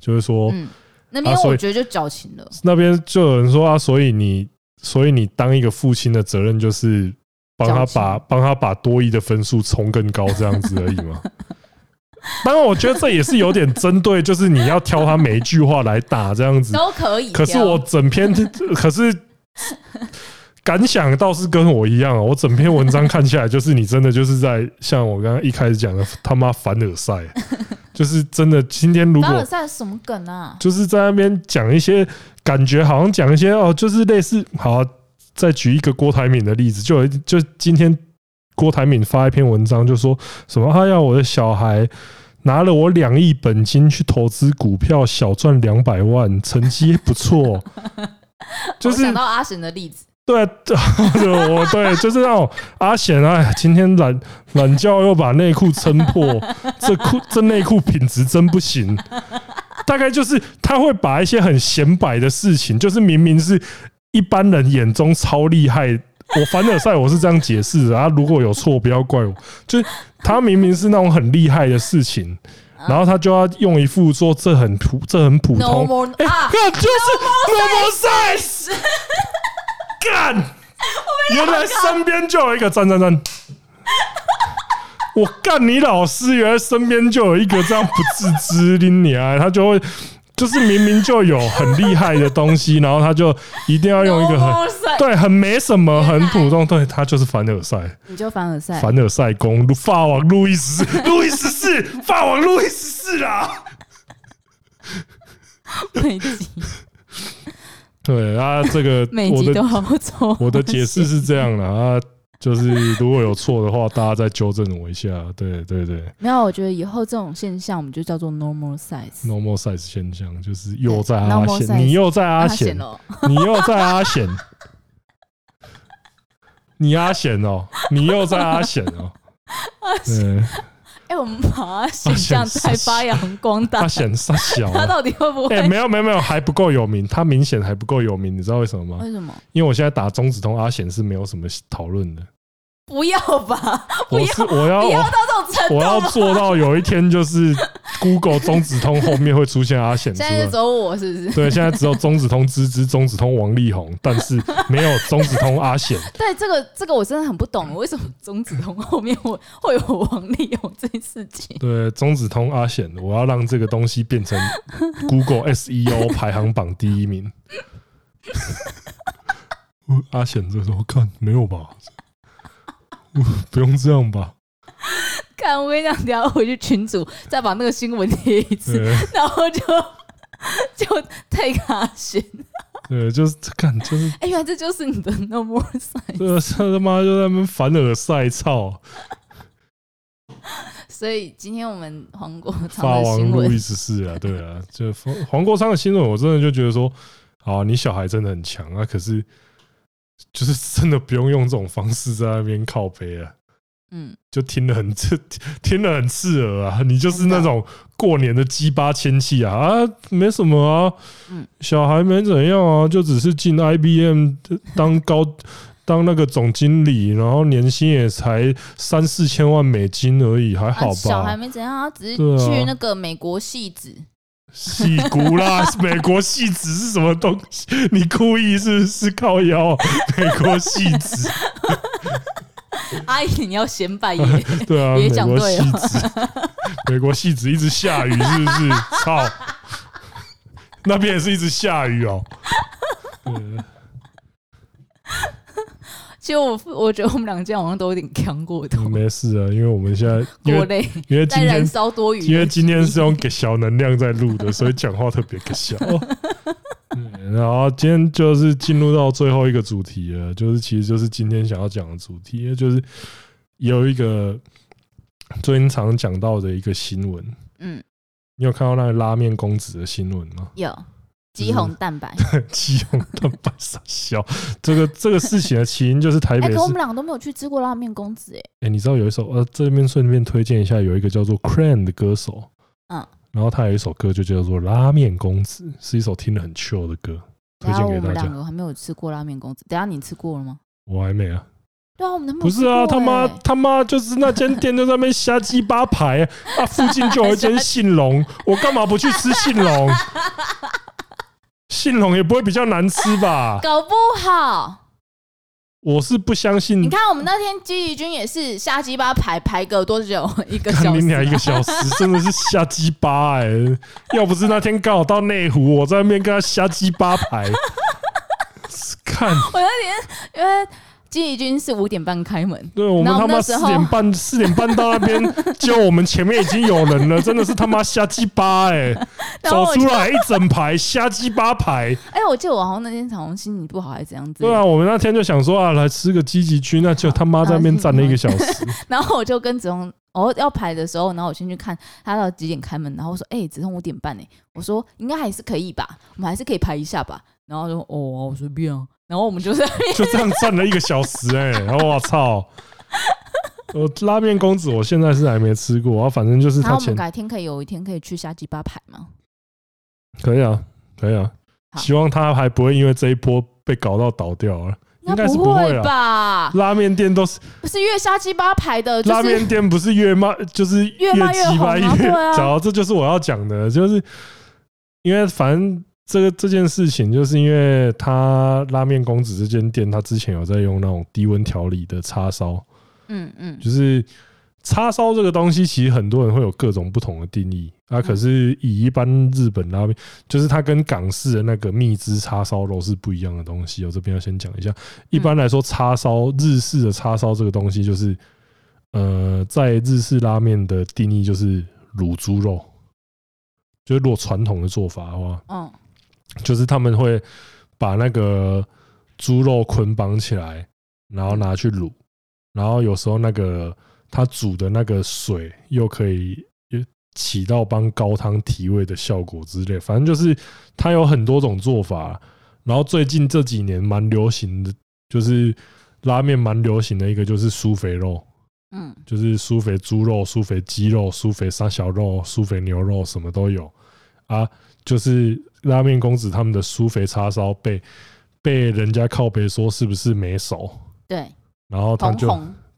就是说，嗯，那边我觉得就矫情了。那边就有人说啊，所以你，所以你当一个父亲的责任就是帮他把帮他把多一的分数冲更高，这样子而已嘛。当然，我觉得这也是有点针对，就是你要挑他每一句话来打这样子都可以。可是我整篇，可是。感想倒是跟我一样啊，我整篇文章看起来就是你真的就是在像我刚刚一开始讲的他妈凡尔赛，就是真的。今天如果凡尔赛什么梗啊？就是在那边讲一些感觉好像讲一些哦，就是类似好啊，再举一个郭台铭的例子，就就今天郭台铭发一篇文章，就说什么他要我的小孩拿了我两亿本金去投资股票，小赚两百万，成绩不错。就是想到阿神的例子。对，我对，就是那种阿贤哎，今天懒懒觉又把内裤撑破，这裤这内裤品质真不行。大概就是他会把一些很显摆的事情，就是明明是一般人眼中超厉害，我凡尔赛我是这样解释的啊，如果有错不要怪我。就是他明明是那种很厉害的事情，然后他就要用一副说这很普这很普通，哎，看就是 size，干，原来身边就有一个赞赞赞，我干你老师，原来身边就有一个这样不自知的你啊，他就会。就是明明就有很厉害的东西，然后他就一定要用一个很对很没什么很普通，对他就是凡尔赛，你就凡尔赛，凡尔赛宫，法王路易十四，路易十四，法王路易十四啦。每集对啊，这个 每集都 我的解释是这样的啊。就是如果有错的话，大家再纠正我一下。对对对，没有，我觉得以后这种现象我们就叫做 normal size。normal size 现象就是又在阿显，你又在阿显，你又在阿显，你阿显哦，你又在阿显哦。嗯，哎，我们把阿显这样才发扬光大。他显太小，他到底会不会？哎，没有没有没有，还不够有名，他明显还不够有名，你知道为什么吗？为什么？因为我现在打中指通阿显是没有什么讨论的。不要吧！我是我要不要到这种程度，我要做到有一天就是 Google 中指通后面会出现阿显。现在只有我是不是？对，现在只有中指通芝芝、中指通王力宏，但是没有中指通阿显。对，这个这个我真的很不懂，为什么中指通后面会会有王力宏这件事情？对，中指通阿显，我要让这个东西变成 Google SEO 排行榜第一名。阿显这时候看没有吧？不用这样吧？看，我跟你讲，等下回去群主再把那个新闻贴一次，然后就 就太卡线。对，就是看，就是哎，原来这就是你的 normal size。这他妈就在那边凡尔赛操。所以今天我们黄国昌法王路易十四啊，对啊，就黄国昌的新闻，我真的就觉得说，啊，你小孩真的很强啊，可是。就是真的不用用这种方式在那边靠背啊，嗯，就听得很刺，听得很刺耳啊。你就是那种过年的鸡巴亲戚啊啊，没什么啊，嗯，小孩没怎样啊，就只是进 IBM 当高当那个总经理，然后年薪也才三四千万美金而已，还好吧？小孩没怎样啊，只是去那个美国戏子。戏骨啦，美国戏子是什么东西？你故意是不是靠腰？美国戏子，阿姨你要先拜耶？对啊，美国戏子，美国戏子一直下雨，是不是？操，那边也是一直下雨哦。其实我我觉得我们两个这样好像都有点扛过头。没事啊，因为我们现在过累，因为今天烧多余，因为今天是用给小能量在录的，所以讲话特别给小。然后今天就是进入到最后一个主题了，就是其实就是今天想要讲的主题，就是有一个最近常讲到的一个新闻。嗯，你有看到那个拉面公子的新闻吗？有。肌红蛋白，肌红蛋白傻笑。这个这个事情的起因就是台北。哎，可我们两个都没有去吃过拉面公子哎。哎，你知道有一首呃，这边顺便推荐一下，有一个叫做 Crane 的歌手，嗯，然后他有一首歌就叫做《拉面公子》，是一首听得很 chill 的歌，推荐给大家。我们两个还没有吃过拉面公子，等下你吃过了吗？我还没啊。对啊，我们都没有。不是啊，他妈他妈就是那间店就在那边瞎鸡巴排啊，附近就有一间信隆，我干嘛不去吃信隆？信龙也不会比较难吃吧？搞不好，我是不相信。你看，我们那天积极军也是瞎鸡巴排排个多久？一个小时，你俩一个小时，真的是瞎鸡巴哎！要不是那天刚好到内湖，我在那边跟他瞎鸡巴排。看，我那天因为。记忆军是五点半开门，对，我们他妈四点半 四点半到那边，就我们前面已经有人了，真的是他妈瞎鸡巴哎！走出来一整排瞎鸡巴排。哎，我记得我好像那天好像心情不好还是怎样子。对啊，我们那天就想说啊，来吃个积极军，那就他妈在那边站了一个小时。然后我就跟子红，我要排的时候，然后我先去看他到几点开门，然后我说，哎，子红五点半哎，我说应该还是可以吧，我们还是可以排一下吧。然后就哦，我随便啊。然后我们就在就这样站了一个小时哎、欸，我操！我拉面公子，我现在是还没吃过啊。反正就是他前。我们改天可以有一天可以去瞎鸡巴排吗？可以啊，可以啊。希望他还不会因为这一波被搞到倒掉了。应该是不会吧？拉面店都是不是越瞎鸡巴排的？拉面店不是越卖就是越卖越鸡巴越，然后这就是我要讲的，就是因为反正这个这件事情，就是因为他拉面公子这间店，他之前有在用那种低温调理的叉烧，嗯嗯，就是。叉烧这个东西，其实很多人会有各种不同的定义啊。可是以一般日本拉面，就是它跟港式的那个蜜汁叉烧肉是不一样的东西。我这边要先讲一下。一般来说，叉烧日式的叉烧这个东西，就是呃，在日式拉面的定义就是卤猪肉。就是如果传统的做法的话，嗯，就是他们会把那个猪肉捆绑起来，然后拿去卤，然后有时候那个。它煮的那个水又可以起到帮高汤提味的效果之类，反正就是它有很多种做法。然后最近这几年蛮流行的，就是拉面蛮流行的一个就是酥肥肉，嗯，就是酥肥猪肉、酥肥鸡肉、酥肥三小肉、酥肥牛肉什么都有啊。就是拉面公子他们的苏肥叉烧被被人家靠背说是不是没熟？对，然后他就。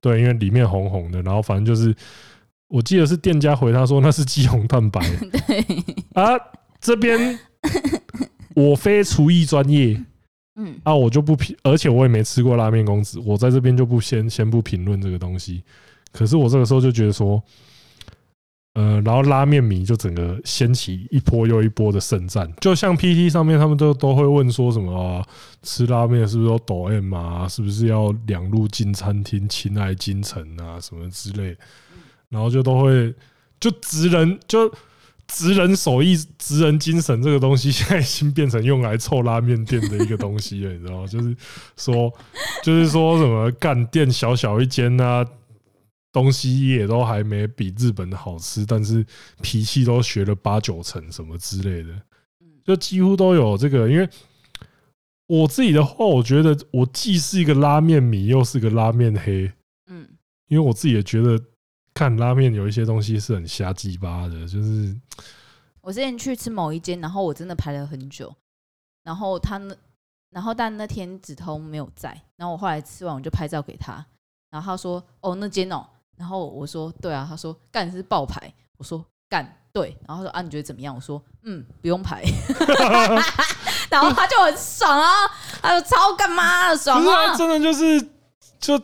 对，因为里面红红的，然后反正就是，我记得是店家回他说那是肌红蛋白。对啊，这边 我非厨艺专业，嗯啊，我就不评，而且我也没吃过拉面公子，我在这边就不先先不评论这个东西。可是我这个时候就觉得说。呃，然后拉面迷就整个掀起一波又一波的圣战，就像 PT 上面他们都都会问说什么啊，吃拉面是不是都抖 M 啊？是不是要两路进餐厅亲爱京城啊什么之类？然后就都会就职人就职人手艺职人精神这个东西，现在已经变成用来凑拉面店的一个东西了，你知道吗？就是说就是说什么干店小小一间啊。东西也都还没比日本的好吃，但是脾气都学了八九成什么之类的，就几乎都有这个。因为我自己的话，我觉得我既是一个拉面迷，又是个拉面黑。嗯，因为我自己也觉得看拉面有一些东西是很瞎鸡巴的。就是我之前去吃某一间，然后我真的排了很久，然后他那，然后但那天子通没有在，然后我后来吃完我就拍照给他，然后他说：“哦，那间哦。”然后我说对啊，他说干是爆牌，我说干对，然后说啊你觉得怎么样？我说嗯不用排，然后他就很爽啊，他说超干嘛的爽啊，真的就是就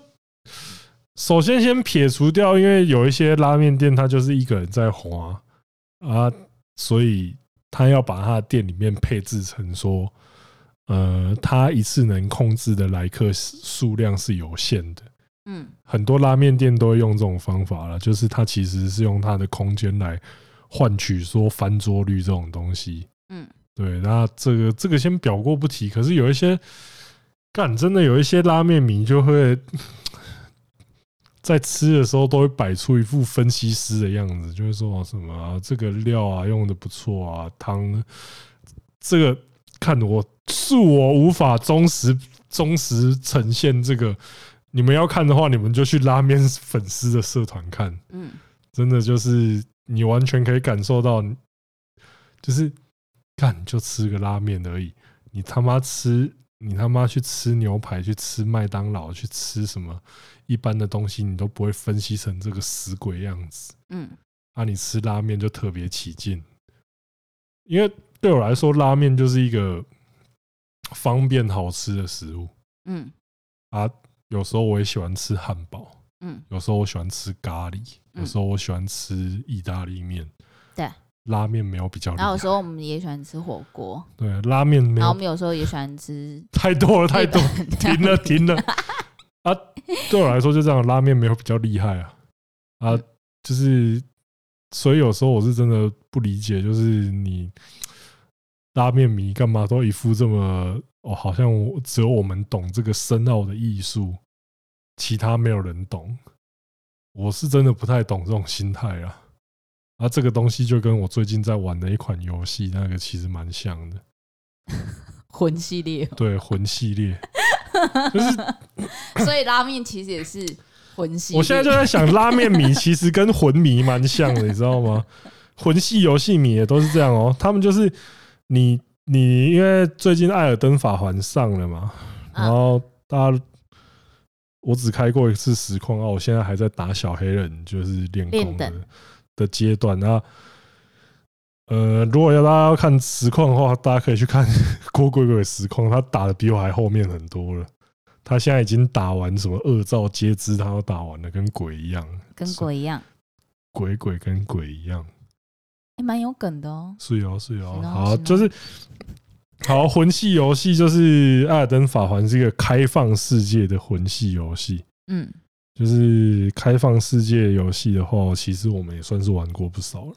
首先先撇除掉，因为有一些拉面店他就是一个人在滑啊，所以他要把他的店里面配置成说，呃，他一次能控制的来客数量是有限的。嗯，很多拉面店都会用这种方法了，就是它其实是用它的空间来换取说翻桌率这种东西。嗯，对，那这个这个先表过不提。可是有一些干真的有一些拉面迷就会 在吃的时候都会摆出一副分析师的样子，就是说什么啊，这个料啊用的不错啊，汤这个看我恕我无法忠实忠实呈现这个。你们要看的话，你们就去拉面粉丝的社团看。嗯，真的就是你完全可以感受到，就是干就吃个拉面而已。你他妈吃，你他妈去吃牛排，去吃麦当劳，去吃什么一般的东西，你都不会分析成这个死鬼样子。嗯，啊，你吃拉面就特别起劲，因为对我来说，拉面就是一个方便好吃的食物。嗯，啊。有时候我也喜欢吃汉堡，嗯，有时候我喜欢吃咖喱，有时候我喜欢吃意大利面，对，拉面没有比较。然后有时候我们也喜欢吃火锅，对，拉面没有。然后我们有时候也喜欢吃太多了，太多，停了，停了。啊，对我来说就这样，拉面没有比较厉害啊，啊，就是，所以有时候我是真的不理解，就是你拉面迷干嘛都一副这么。哦，好像我只有我们懂这个深奥的艺术，其他没有人懂。我是真的不太懂这种心态啊。啊，这个东西就跟我最近在玩的一款游戏，那个其实蛮像的。魂系列。对，魂系列。就是，所以拉面其实也是魂系。我现在就在想，拉面迷其实跟魂迷蛮像的，你知道吗？魂系游戏迷也都是这样哦。他们就是你。你因为最近《艾尔登法环》上了嘛，然后大家，我只开过一次实况啊，我现在还在打小黑人，就是练功的的阶段啊。呃，如果要大家要看实况的话，大家可以去看 郭鬼鬼实况，他打的比我还后面很多了。他现在已经打完什么恶兆皆知，他都打完了，跟鬼一样，跟鬼一样，鬼鬼跟鬼一样，还蛮、欸、有梗的哦。是哦，是哦，好，就是好魂系游戏，就是《艾尔登法环》是一个开放世界的魂系游戏。嗯，就是开放世界游戏的话，其实我们也算是玩过不少了。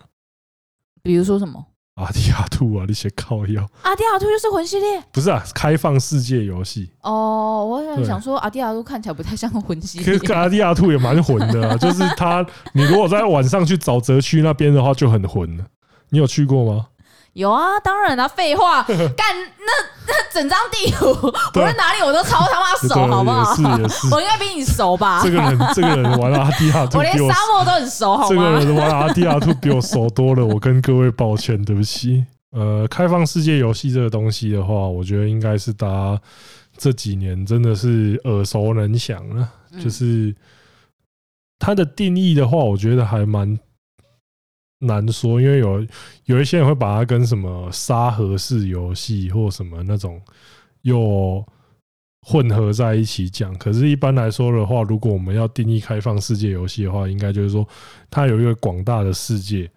比如说什么阿迪亚兔啊，那些靠药。阿迪亚兔就是魂系列？不是啊，开放世界游戏。哦，我想想说，阿迪亚兔看起来不太像魂系列。可是阿迪亚兔也蛮魂的啊，就是他，你如果在晚上去沼泽区那边的话，就很魂了。你有去过吗？有啊，当然了，废话，干那那整张地图，无论哪里我都超他妈熟，好不好？我应该比你熟吧？这个人，这个人玩阿迪亚兔，我连沙漠都很熟，好吗？这个人玩阿迪亚兔比我熟多了，我跟各位抱歉，对不起。呃，开放世界游戏这个东西的话，我觉得应该是大家这几年真的是耳熟能详了。就是它的定义的话，我觉得还蛮。难说，因为有有一些人会把它跟什么沙盒式游戏或什么那种又混合在一起讲。可是，一般来说的话，如果我们要定义开放世界游戏的话，应该就是说它有一个广大的世界，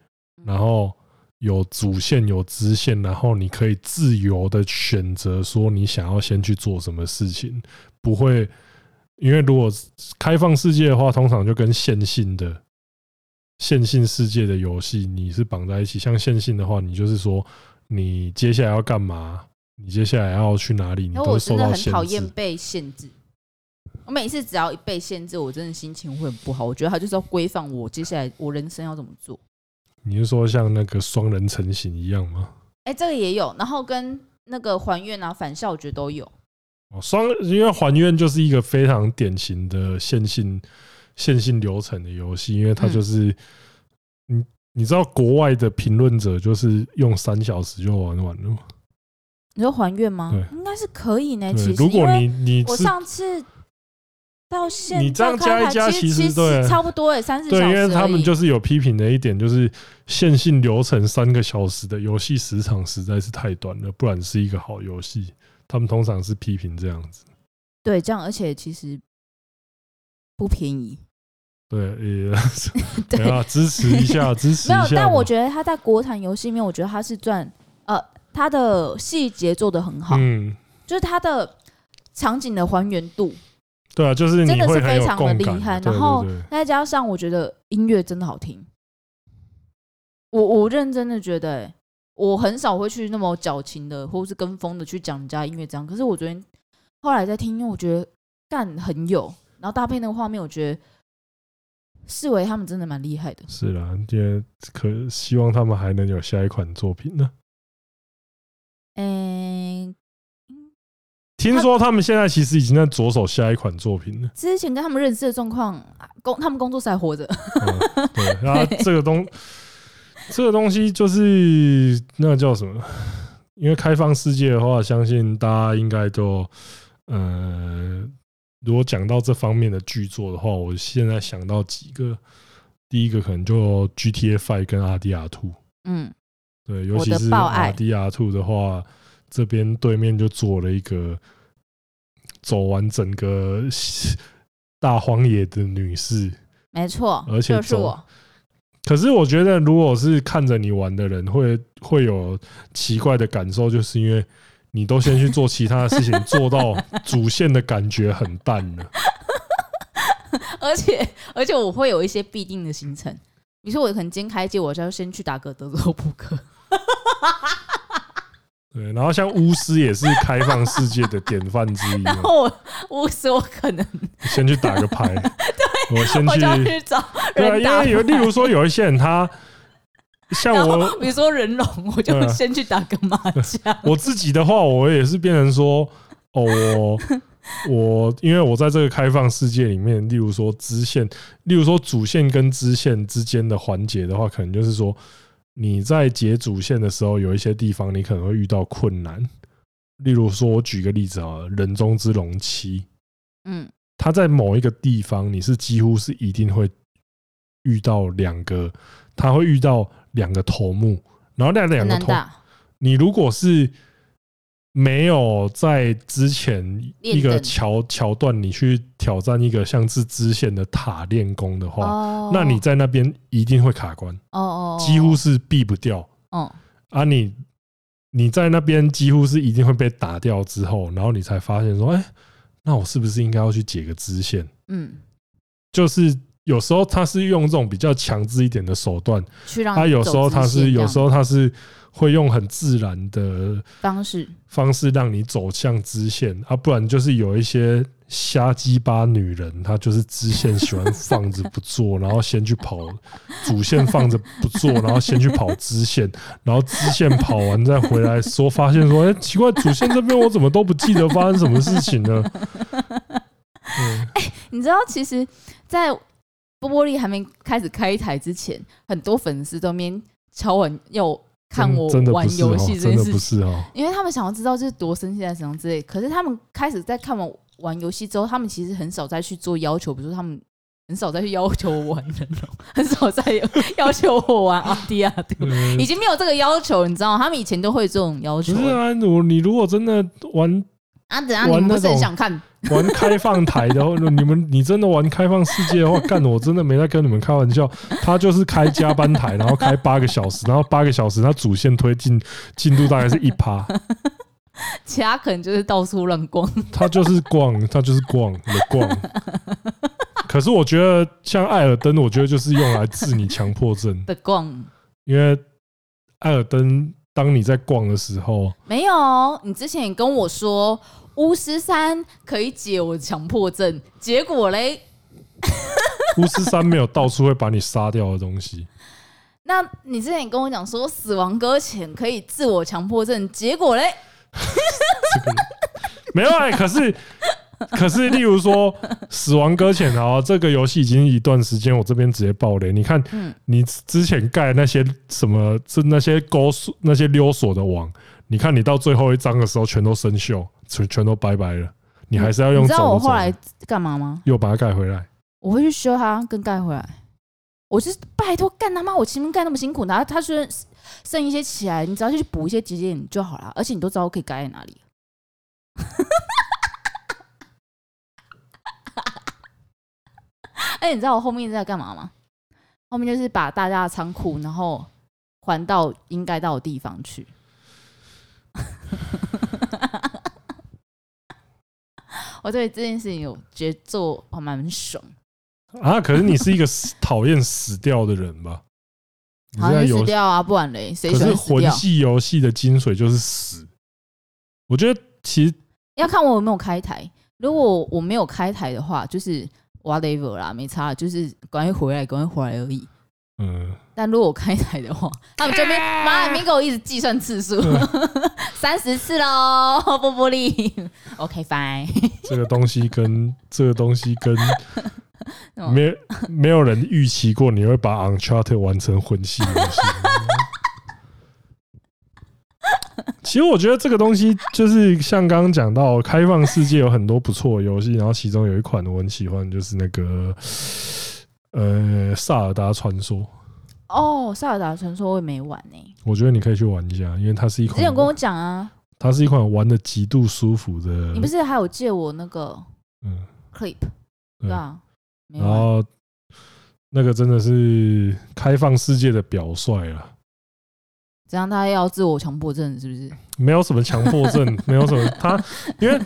然后有主线有支线，然后你可以自由的选择说你想要先去做什么事情，不会因为如果开放世界的话，通常就跟线性的。线性世界的游戏，你是绑在一起。像线性的话，你就是说，你接下来要干嘛？你接下来要去哪里？你都受到限制。我真的很讨厌被限制。我每次只要一被限制，我真的心情会很不好。我觉得他就是要规范我接下来我人生要怎么做。你是说像那个双人成型一样吗？哎，这个也有。然后跟那个还愿啊、返校，我觉得都有。哦，双因为还愿就是一个非常典型的线性。线性流程的游戏，因为它就是，你你知道国外的评论者就是用三小时就玩完了吗？你说还愿吗？对，应该是可以呢。其实，如果你你我上次到现在，你这样加一加，其实对差不多诶，三四。对，因为他们就是有批评的一点，就是线性流程三个小时的游戏时长实在是太短了，不然是一个好游戏。他们通常是批评这样子。对，这样而且其实。不便宜，对，也 对啊，支持一下，支持一下。没有，但我觉得他在国产游戏里面，我觉得他是赚，呃，他的细节做的很好，嗯，就是他的场景的还原度，对啊，就是真的是非常的厉害。然后再加上，我觉得音乐真的好听，我我认真的觉得、欸，我很少会去那么矫情的，或是跟风的去讲人家音乐这样。可是我昨天后来在听，因为我觉得干很有。然后搭配那个画面，我觉得视为他们真的蛮厉害的。是啦，也可希望他们还能有下一款作品呢。嗯，听说他们现在其实已经在着手下一款作品了。之前跟他们认识的状况，工他们工作室还活着。嗯，对，然后这个东这个东西就是那个叫什么？因为开放世界的话，相信大家应该都呃。如果讲到这方面的剧作的话，我现在想到几个，第一个可能就 GTA Five 跟阿迪亚兔，嗯，对，尤其是阿迪亚兔的话，这边对面就做了一个走完整个大荒野的女士，没错，而且就是我。可是我觉得，如果是看着你玩的人，会会有奇怪的感受，就是因为。你都先去做其他的事情，做到主线的感觉很淡了。而且而且我会有一些必定的行程，比如说我可能今天开机，我就要先去打个德州扑克。对，然后像巫师也是开放世界的典范之一。然后我巫师我可能先去打个牌，对，我先去。对，因为有例如说有一些人他。像我，比如说人龙，我就先去打个麻将。我自己的话，我也是变成说，哦，我我因为我在这个开放世界里面，例如说支线，例如说主线跟支线之间的环节的话，可能就是说你在解主线的时候，有一些地方你可能会遇到困难。例如说，我举个例子啊，人中之龙七，嗯，他在某一个地方，你是几乎是一定会遇到两个，他会遇到两个头目，然后那两个头，你如果是。没有在之前一个桥桥段，你去挑战一个像是支线的塔练功的话，那你在那边一定会卡关，几乎是避不掉。啊，你你在那边几乎是一定会被打掉之后，然后你才发现说，哎，那我是不是应该要去解个支线？嗯，就是有时候他是用这种比较强制一点的手段，他有时候他是有时候他是。会用很自然的方式方式让你走向支线啊，不然就是有一些瞎鸡巴女人，她就是支线喜欢放着不做，然后先去跑主线放着不做，然后先去跑支线，然后支线跑完再回来说，发现说，哎，奇怪，主线这边我怎么都不记得发生什么事情呢？你知道，其实，在波波利还没开始开台之前，很多粉丝都面敲完要。看我玩游戏这件事情，因为他们想要知道这是多生气在什么之类。可是他们开始在看我玩游戏之后，他们其实很少再去做要求，比如说他们很少再去要求我玩人龙，很少再要求我玩阿迪亚，已经没有这个要求，你知道吗？他们以前都会这种要求。不是啊，我你如果真的玩。啊，等下你们不是很想看 玩开放台的话，你们你真的玩开放世界的话，干我真的没在跟你们开玩笑。他就是开加班台，然后开八个小时，然后八个小时他主线推进进度大概是一趴，其他可能就是到处乱逛。他就是逛，他就是逛，没逛。可是我觉得像艾尔登，我觉得就是用来治你强迫症的逛，因为艾尔登当你在逛的时候，没有，你之前也跟我说。巫师三可以解我强迫症，结果嘞，巫师三没有到处会把你杀掉的东西。那你之前跟我讲说死亡搁浅可以自我强迫症，结果嘞，没有哎、欸。可是，可是，例如说死亡搁浅啊，这个游戏已经一段时间，我这边直接爆雷。你看，你之前盖那些什么，是那些勾锁、那些溜索的网。你看，你到最后一章的时候，全都生锈，全全都拜拜了。你还是要用。你知道我后来干嘛吗？又把它盖回来。我会去修它，跟盖回来。我是拜托干他妈！我前面盖那么辛苦，然后他虽然剩一些起来，你只要去补一些节点就好了。而且你都知道我可以盖在哪里。哎，你知道我后面在干嘛吗？后面就是把大家的仓库，然后还到应该到的地方去。我对这件事情有觉得做还蛮爽啊！可是你是一个 讨厌死掉的人吧？讨厌死掉啊！不然嘞？可是魂系游戏的精髓就是死。我觉得其实要看我有没有开台。如果我没有开台的话，就是 whatever 啦，没差，就是赶快回来，赶快回来而已。嗯。但如果我开台的话，他们这边妈咪给我一直计算次数。三十次喽，波波利。OK fine。这个东西跟这个东西跟没没有人预期过你会把 Uncharted 完成魂系游戏。其实我觉得这个东西就是像刚刚讲到，开放世界有很多不错的游戏，然后其中有一款我很喜欢，就是那个呃《萨尔达传说》。哦，萨尔达传说我也没玩呢、欸。我觉得你可以去玩一下，因为它是一款。之前跟我讲啊，它是一款玩的极度舒服的。你不是还有借我那个嗯 clip 对啊？然后那个真的是开放世界的表率了。这样他要自我强迫症是不是？没有什么强迫症，没有什么他，因为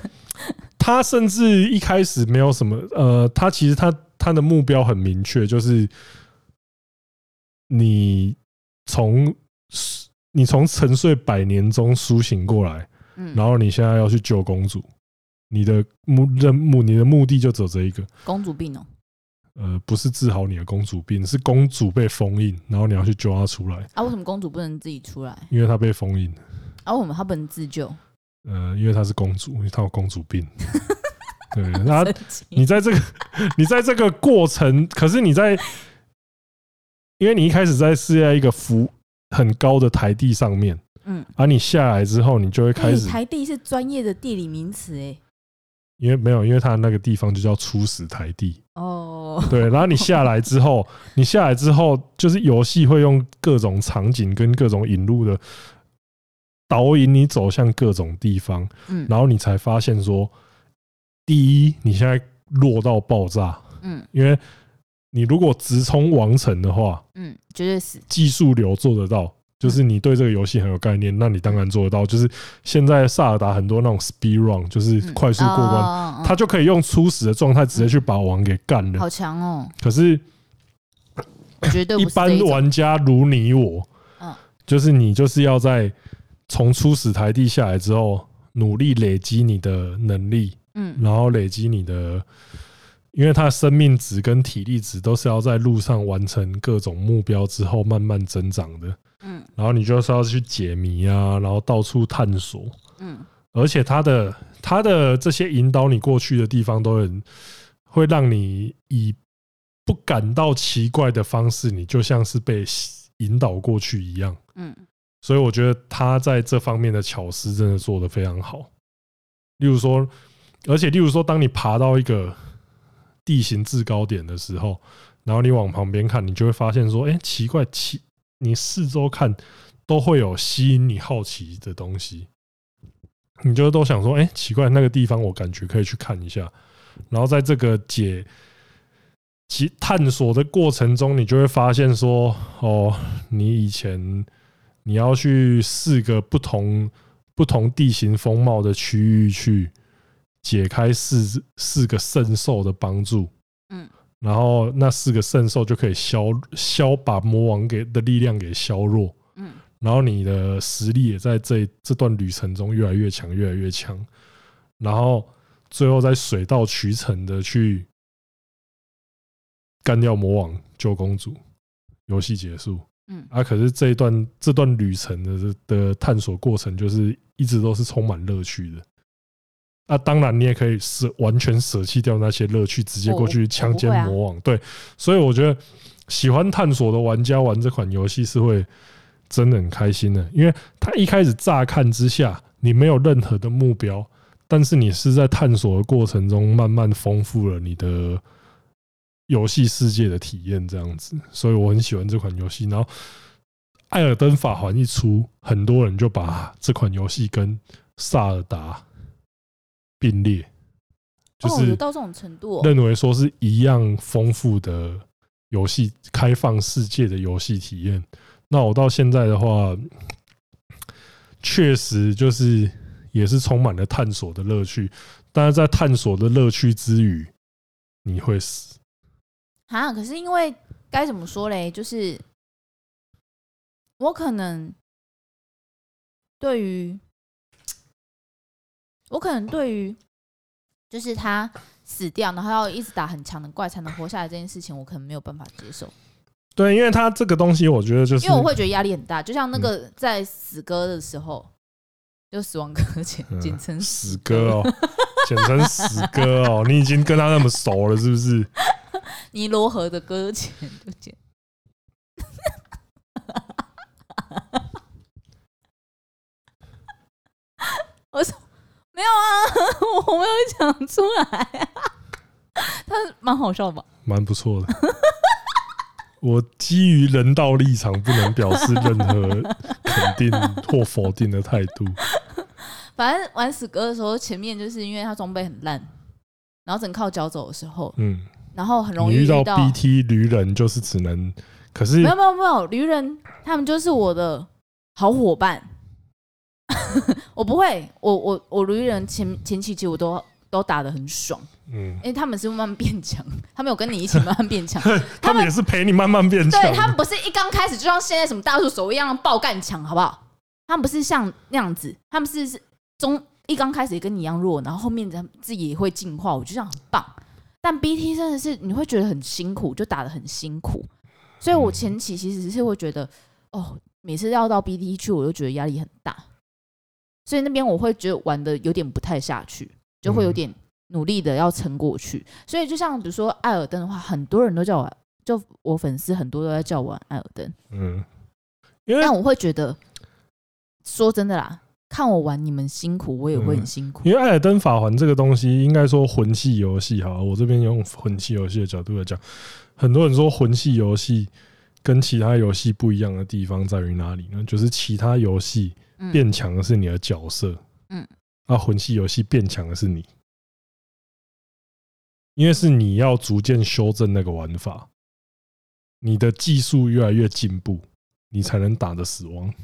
他甚至一开始没有什么呃，他其实他他的目标很明确，就是。你从你从沉睡百年中苏醒过来，然后你现在要去救公主，你的目任务，你的目的就走这一个。公主病哦？呃，不是治好你的公主病，是公主被封印，然后你要去救她出来。啊？为什么公主不能自己出来？因为她被封印。啊？为什么她不能自救？呃，因为她是公主，因为她有公主病。对，那你在这个 你在这个过程，可是你在。因为你一开始在是在一个浮很高的台地上面，嗯，而你下来之后，你就会开始。台地是专业的地理名词，哎，因为没有，因为它那个地方就叫初始台地哦。对，然后你下来之后，你下来之后，就是游戏会用各种场景跟各种引入的导引你走向各种地方，嗯，然后你才发现说，第一，你现在落到爆炸，嗯，因为你如果直冲王城的话，嗯，绝对是，技术流做得到。就是你对这个游戏很有概念，那你当然做得到。就是现在萨尔达很多那种 speed run，就是快速过关，他就可以用初始的状态直接去把王给干了。好强哦！可是，绝对一般玩家如你我，就是你就是要在从初始台地下来之后，努力累积你的能力，嗯，然后累积你的，因为他生命值跟体力值都是要在路上完成各种目标之后慢慢增长的。嗯，然后你就是要去解谜啊，然后到处探索。嗯，而且他的他的这些引导你过去的地方，都很会让你以不感到奇怪的方式，你就像是被引导过去一样。嗯，所以我觉得他在这方面的巧思真的做得非常好。例如说，而且例如说，当你爬到一个地形制高点的时候，然后你往旁边看，你就会发现说，哎，奇怪奇。你四周看都会有吸引你好奇的东西，你就都想说，哎，奇怪，那个地方我感觉可以去看一下。然后在这个解其探索的过程中，你就会发现说，哦，你以前你要去四个不同不同地形风貌的区域去解开四四个圣兽的帮助，嗯。然后那四个圣兽就可以消消把魔王给的力量给削弱，嗯，然后你的实力也在这这段旅程中越来越强，越来越强，然后最后再水到渠成的去干掉魔王，救公主，游戏结束，嗯，啊，可是这一段这段旅程的的探索过程，就是一直都是充满乐趣的。那当然，你也可以舍完全舍弃掉那些乐趣，直接过去强奸魔王。对，所以我觉得喜欢探索的玩家玩这款游戏是会真的很开心的，因为他一开始乍看之下，你没有任何的目标，但是你是在探索的过程中慢慢丰富了你的游戏世界的体验，这样子。所以我很喜欢这款游戏。然后《艾尔登法环》一出，很多人就把这款游戏跟萨尔达。并列，就是到这种程度，认为说是一样丰富的游戏，开放世界的游戏体验。那我到现在的话，确实就是也是充满了探索的乐趣。但是在探索的乐趣之余，你会死啊？可是因为该怎么说嘞？就是我可能对于。我可能对于就是他死掉，然后要一直打很强的怪才能活下来这件事情，我可能没有办法接受。对，因为他这个东西，我觉得就是因为我会觉得压力很大，就像那个在死歌的时候，就死亡搁浅，简称死歌哦，简称死歌哦，你已经跟他那么熟了，是不是？尼罗河的搁浅就简。我说。没有啊，我没有讲出来啊。他蛮好笑吧？蛮不错的。我基于人道立场，不能表示任何肯定或否定的态度。反正玩死歌的时候，前面就是因为他装备很烂，然后只能靠脚走的时候，嗯，然后很容易遇到 BT 驴人，就是只能。可是没有没有没有，驴人他们就是我的好伙伴。我不会，我我我驴人前前期其实我都都打的很爽，嗯，因为他们是慢慢变强，他们有跟你一起慢慢变强，他们也是陪你慢慢变强，对，他们不是一刚开始就像现在什么大树手一样爆干强，好不好？他们不是像那样子，他们是是中一刚开始也跟你一样弱，然后后面自己也会进化，我觉得这样很棒。但 BT 真的是你会觉得很辛苦，就打的很辛苦，所以我前期其实是会觉得，哦，每次要到 BT 去，我就觉得压力很大。所以那边我会觉得玩的有点不太下去，就会有点努力的要撑过去。所以就像比如说艾尔登的话，很多人都叫我，就我粉丝很多都在叫我玩艾尔登。嗯，因为但我会觉得，说真的啦，看我玩你们辛苦，我也会很辛苦。因为《艾尔登法环》这个东西，应该说魂系游戏哈，我这边用魂系游戏的角度来讲，很多人说魂系游戏跟其他游戏不一样的地方在于哪里呢？就是其他游戏变强的是你的角色，嗯，那魂系游戏变强的是你，因为是你要逐渐修正那个玩法，你的技术越来越进步，你才能打得死亡。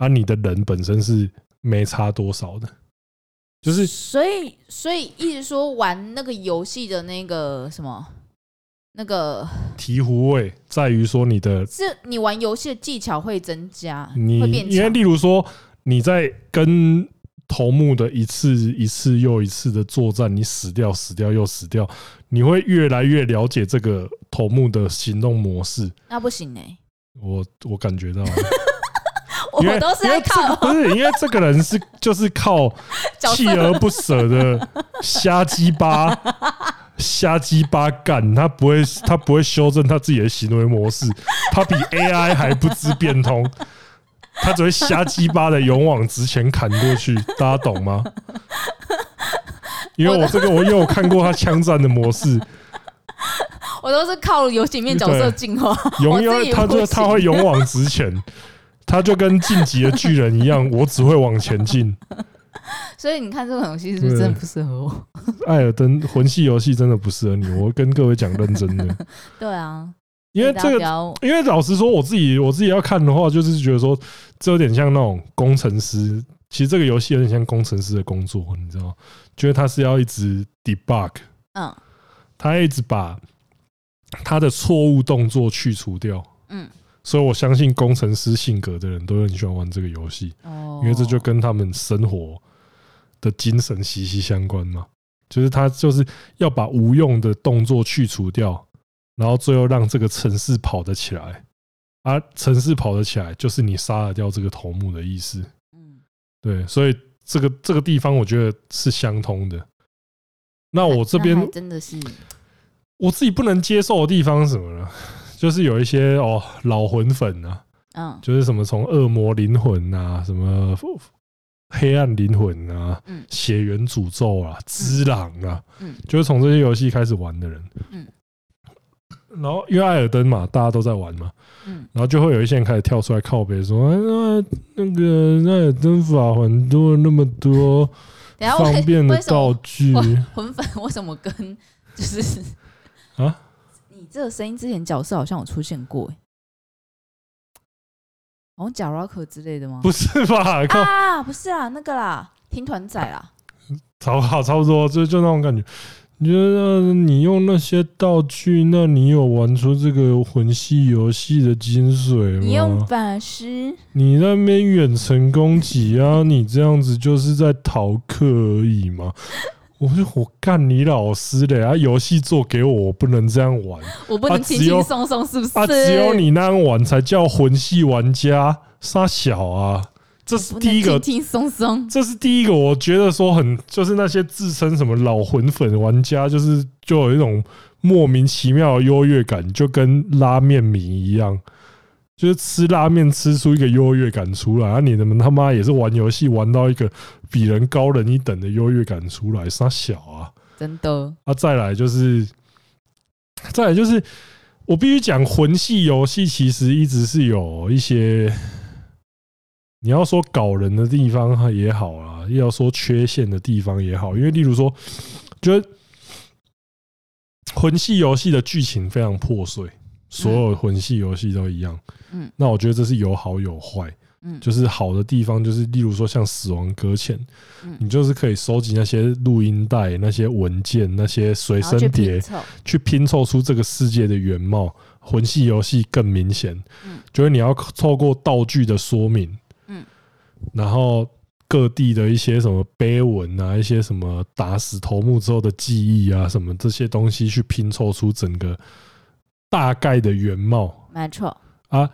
而、啊、你的人本身是没差多少的，就是所以所以一直说玩那个游戏的那个什么那个醍醐味在于说你的是你玩游戏的技巧会增加，你会变强。因为例如说你在跟头目的一次一次又一次的作战，你死掉死掉又死掉，你会越来越了解这个头目的行动模式。那不行呢、欸，我我感觉到。我都是在靠，不是因为这个人是就是靠锲而不舍的瞎鸡巴瞎鸡巴干，他不会他不会修正他自己的行为模式，他比 AI 还不知变通，他只会瞎鸡巴的勇往直前砍过去，大家懂吗？因为我这个我因为我看过他枪战的模式，我都是靠游戏里面角色进化，勇因为他就他会勇往直前。他就跟晋级的巨人一样，我只会往前进。所以你看，这种游戏是不是真的不适合我？艾尔登魂系游戏真的不适合你。我跟各位讲认真的。对啊，因为这个，因为老实说，我自己我自己要看的话，就是觉得说，这有点像那种工程师。其实这个游戏有点像工程师的工作，你知道？觉得他是要一直 debug，嗯，他一直把他的错误动作去除掉，嗯。所以，我相信工程师性格的人都很喜欢玩这个游戏，因为这就跟他们生活的精神息息相关嘛。就是他就是要把无用的动作去除掉，然后最后让这个城市跑得起来。而城市跑得起来，就是你杀了掉这个头目的意思。嗯，对，所以这个这个地方我觉得是相通的。那我这边真的是我自己不能接受的地方是什么呢？就是有一些哦老魂粉啊，嗯，就是什么从恶魔灵魂啊，什么黑暗灵魂啊，嗯，血缘诅咒啊，之狼啊，嗯，就是从这些游戏开始玩的人，嗯，然后因为艾尔登嘛，大家都在玩嘛，嗯，然后就会有一些人开始跳出来靠背说，哎，那那个艾尔登法环多了那么多方便的道具，魂粉为什么跟就是啊？这个声音之前角色好像有出现过，哎，好像贾 Rock 之类的吗？不是吧？啊，不是啊，那个啦，听团仔啦，差好差不多，就就那种感觉。你觉得你用那些道具，那你有玩出这个魂系游戏的精髓吗？你用法师，你那边远程攻击啊，你这样子就是在逃课而已嘛。我说我干你老师的啊！游戏做给我，我不能这样玩，我不能轻轻松松，是不是？啊，只有你那样玩才叫魂系玩家，杀小啊！这是第一个，轻轻松松。这是第一个，我觉得说很，就是那些自称什么老魂粉玩家，就是就有一种莫名其妙的优越感，就跟拉面迷一样。就是吃拉面吃出一个优越感出来，啊，你们他妈也是玩游戏玩到一个比人高人一等的优越感出来，傻小啊，真的啊！再来就是，再来就是，我必须讲魂系游戏其实一直是有一些，你要说搞人的地方也好啊，要说缺陷的地方也好，因为例如说，觉得魂系游戏的剧情非常破碎。所有魂系游戏都一样，嗯，那我觉得这是有好有坏，嗯，就是好的地方就是，例如说像《死亡搁浅》，嗯，你就是可以收集那些录音带、那些文件、那些随身碟，去拼凑出这个世界的原貌。魂系游戏更明显，嗯，就是你要透过道具的说明，嗯，然后各地的一些什么碑文啊，一些什么打死头目之后的记忆啊，什么这些东西去拼凑出整个。大概的原貌，没错啊。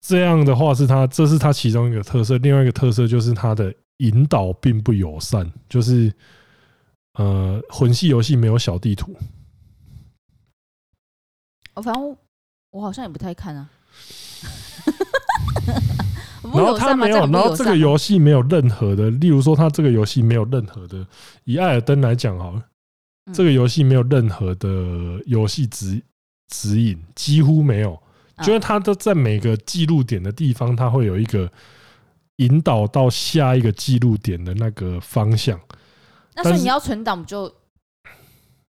这样的话是它，这是它其中一个特色。另外一个特色就是它的引导并不友善，就是呃，魂系游戏没有小地图。我反正我好像也不太看啊。然后他没有，然后这个游戏没有任何的，例如说他这个游戏没有任何的，以艾尔登来讲好了，这个游戏没有任何的游戏指指引，几乎没有，就是它都在每个记录点的地方，它会有一个引导到下一个记录点的那个方向。那所以你要存档就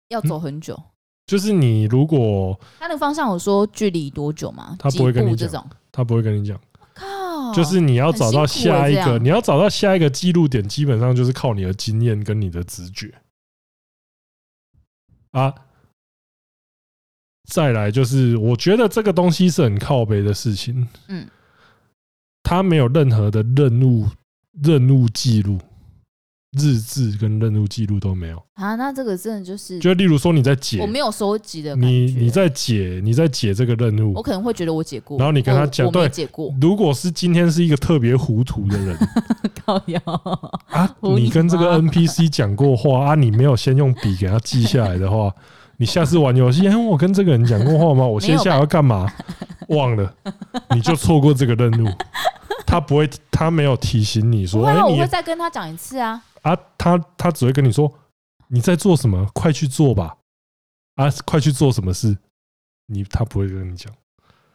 要走很久。就是你如果它那个方向有说距离多久吗？他不会跟你讲，他不会跟你讲。靠，就是你要找到下一个，你要找到下一个记录点，基本上就是靠你的经验跟你的直觉啊。再来就是，我觉得这个东西是很靠北的事情。嗯，他没有任何的任务任务记录。日志跟任务记录都没有啊，那这个真的就是，就例如说你在解，我没有收集的，你你在解，你在解这个任务，我可能会觉得我解过，然后你跟他讲，对，解过。如果是今天是一个特别糊涂的人，靠谣啊，你跟这个 NPC 讲过话啊，你没有先用笔给他记下来的话，你下次玩游戏，哎，我跟这个人讲过话吗？我接下来要干嘛？忘了，你就错过这个任务。他不会，他没有提醒你说，哎，我会再跟他讲一次啊。啊，他他只会跟你说，你在做什么？快去做吧！啊，快去做什么事？你他不会跟你讲。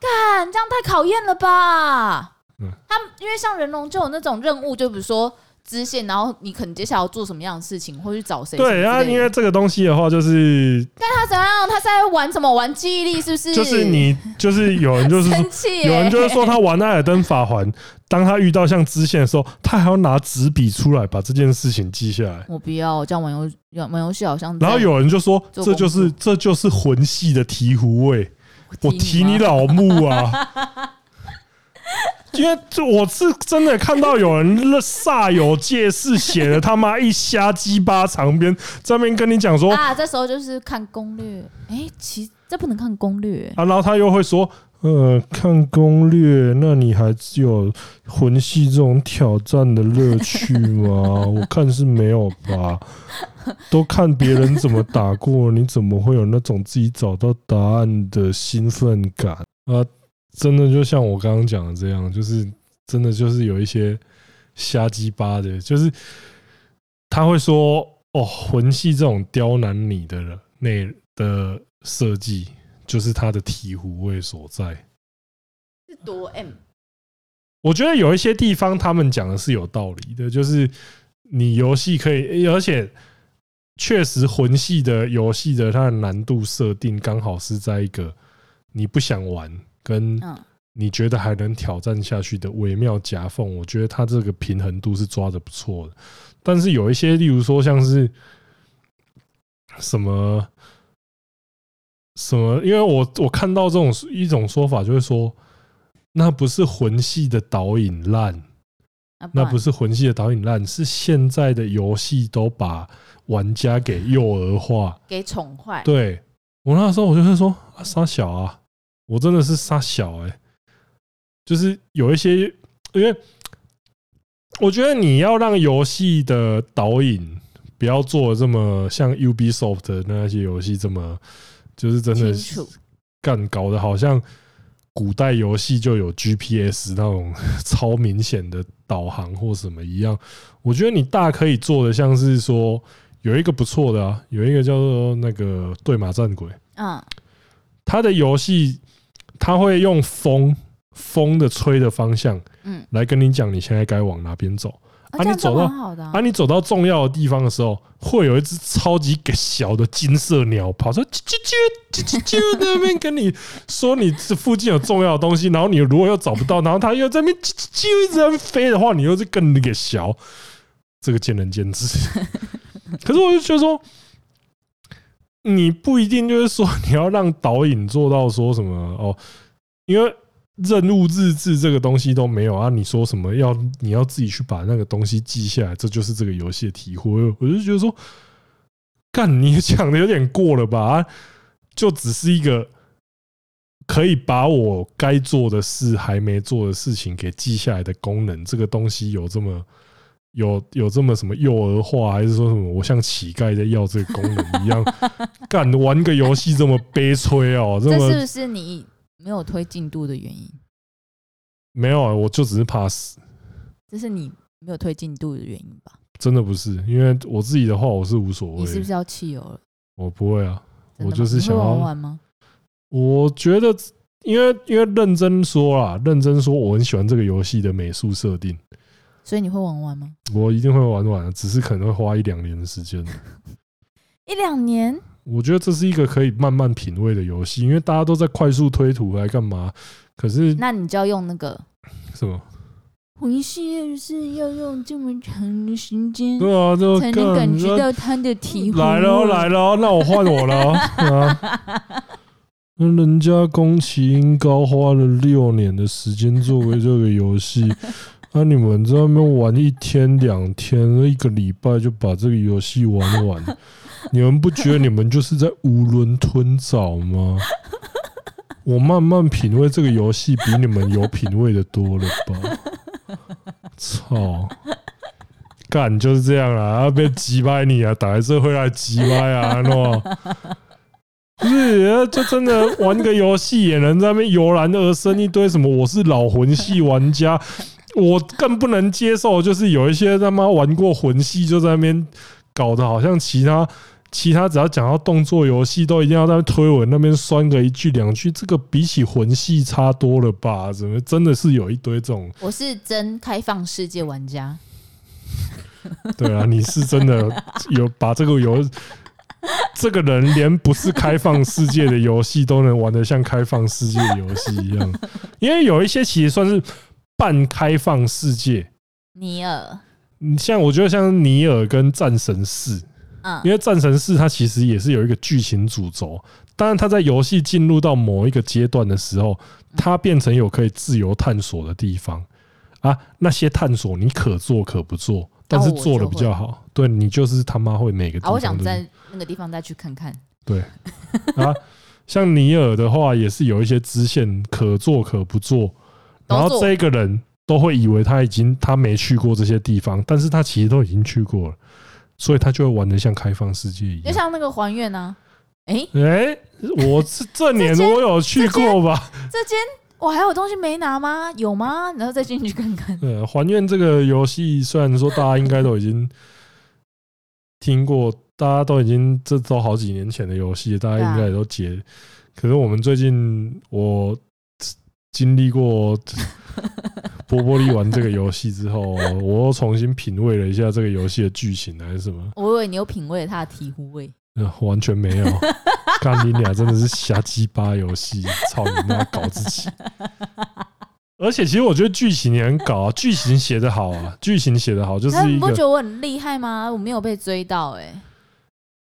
干，这样太考验了吧？嗯，他因为像人龙就有那种任务，就比如说。支线，然后你可能接下来要做什么样的事情，或去找谁？对啊，因为这个东西的话，就是但他怎样，他在玩什么？玩记忆力是不是？就是你，就是有人就是生气，有人就是说他玩艾尔登法环，当他遇到像支线的时候，他还要拿纸笔出来把这件事情记下来。我不要，这样玩游玩游戏好像。然后有人就说，这就是这就是魂系的醍醐味，我提你老木啊！因为就我是真的看到有人煞有介事写了他妈一瞎鸡巴长篇，在那边跟你讲说啊，这时候就是看攻略。哎、欸，其实这不能看攻略啊。然后他又会说，呃，看攻略，那你还只有魂系这种挑战的乐趣吗？我看是没有吧。都看别人怎么打过，你怎么会有那种自己找到答案的兴奋感啊？真的就像我刚刚讲的这样，就是真的就是有一些瞎鸡巴的，就是他会说哦，魂系这种刁难你的那的设计，就是他的醍醐味所在。是多 M？我觉得有一些地方他们讲的是有道理的，就是你游戏可以，而且确实魂系的游戏的它的难度设定刚好是在一个你不想玩。跟你觉得还能挑战下去的微妙夹缝，我觉得它这个平衡度是抓的不错的。但是有一些，例如说像是什么什么，因为我我看到这种一种说法，就是说那不是魂系的导引烂，那不是魂系的导引烂，是现在的游戏都把玩家给幼儿化，给宠坏。对我那时候，我就会说啊，傻小啊。我真的是傻小哎，就是有一些，因为我觉得你要让游戏的导引不要做的这么像 Ubisoft 的那些游戏这么，就是真的干搞得好像古代游戏就有 GPS 那种 超明显的导航或什么一样。我觉得你大可以做的像是说有一个不错的啊，有一个叫做那个对马战鬼，嗯，他的游戏。他会用风风的吹的方向，嗯，来跟你讲你现在该往哪边走。啊，你走到啊，你走到重要的地方的时候，会有一只超级小的金色鸟跑出，啾啾啾啾啾在那边跟你说你这附近有重要的东西。然后你如果又找不到，然后它又在那边啾啾啾一直在飞的话，你又是更那个小。这个见仁见智。可是我就觉得说。你不一定就是说你要让导引做到说什么哦，因为任务日志这个东西都没有啊。你说什么要你要自己去把那个东西记下来，这就是这个游戏的体会。我就觉得说，干你讲的有点过了吧？就只是一个可以把我该做的事还没做的事情给记下来的功能，这个东西有这么？有有这么什么幼儿化，还是说什么我像乞丐在要这个功能一样？干玩个游戏这么悲催哦？这是不是你没有推进度的原因？没有啊，我就只是怕死。这是你没有推进度的原因吧？真的不是，因为我自己的话，我是无所谓。你是不是要汽油了？我不会啊，我就是想要玩玩吗？我觉得，因为因为认真说啦，认真说，我很喜欢这个游戏的美术设定。所以你会玩完吗？我一定会玩玩，只是可能会花一两年的时间。一两年？我觉得这是一个可以慢慢品味的游戏，因为大家都在快速推图来干嘛？可是，那你就要用那个什么？魂系是要用这么长的时间，对啊，就才能感觉到它的体会。来了来了，那我换我了 啊！那人家宫崎英高花了六年的时间作为这个游戏，那你们在那边玩一天两天，一个礼拜就把这个游戏玩完，你们不觉得你们就是在囫囵吞枣吗？我慢慢品味这个游戏，比你们有品味的多了吧？操！干就是这样啦，要被击败你啊，打一次会来击败啊，喏！不是，就真的玩个游戏也能在那边油然而生一堆什么？我是老魂系玩家，我更不能接受，就是有一些他妈玩过魂系就在那边搞得好像其他。其他只要讲到动作游戏，都一定要在推文那边酸个一句两句，这个比起魂系差多了吧？怎么真的是有一堆这种？我是真开放世界玩家。对啊，你是真的有把这个游，这个人连不是开放世界的游戏都能玩得像开放世界的游戏一样，因为有一些其实算是半开放世界。尼尔，你像我觉得像尼尔跟战神四。因为战神四它其实也是有一个剧情主轴，当然它在游戏进入到某一个阶段的时候，它变成有可以自由探索的地方啊。那些探索你可做可不做，但是做的比较好。对，你就是他妈会每个地方。我想在那个地方再去看看。对啊，像尼尔的话也是有一些支线可做可不做，然后这个人都会以为他已经他没去过这些地方，但是他其实都已经去过了。所以他就会玩得像开放世界一样，就像那个还愿呢？哎哎，我这这年我有去过吧？这间我还有东西没拿吗？有吗？然后再进去看看。对，还愿这个游戏虽然说大家应该都已经 听过，大家都已经这都好几年前的游戏，大家应该也都解。可是我们最近我经历过。波波利玩这个游戏之后，我又重新品味了一下这个游戏的剧情，还是什么？我以为你有品味了它的醍醐味，完全没有。干你俩真的是瞎鸡巴游戏，操你妈，搞自己！而且其实我觉得剧情也很搞啊，剧情写得好啊，剧情写得好就是。你不觉得我很厉害吗？我没有被追到哎、欸，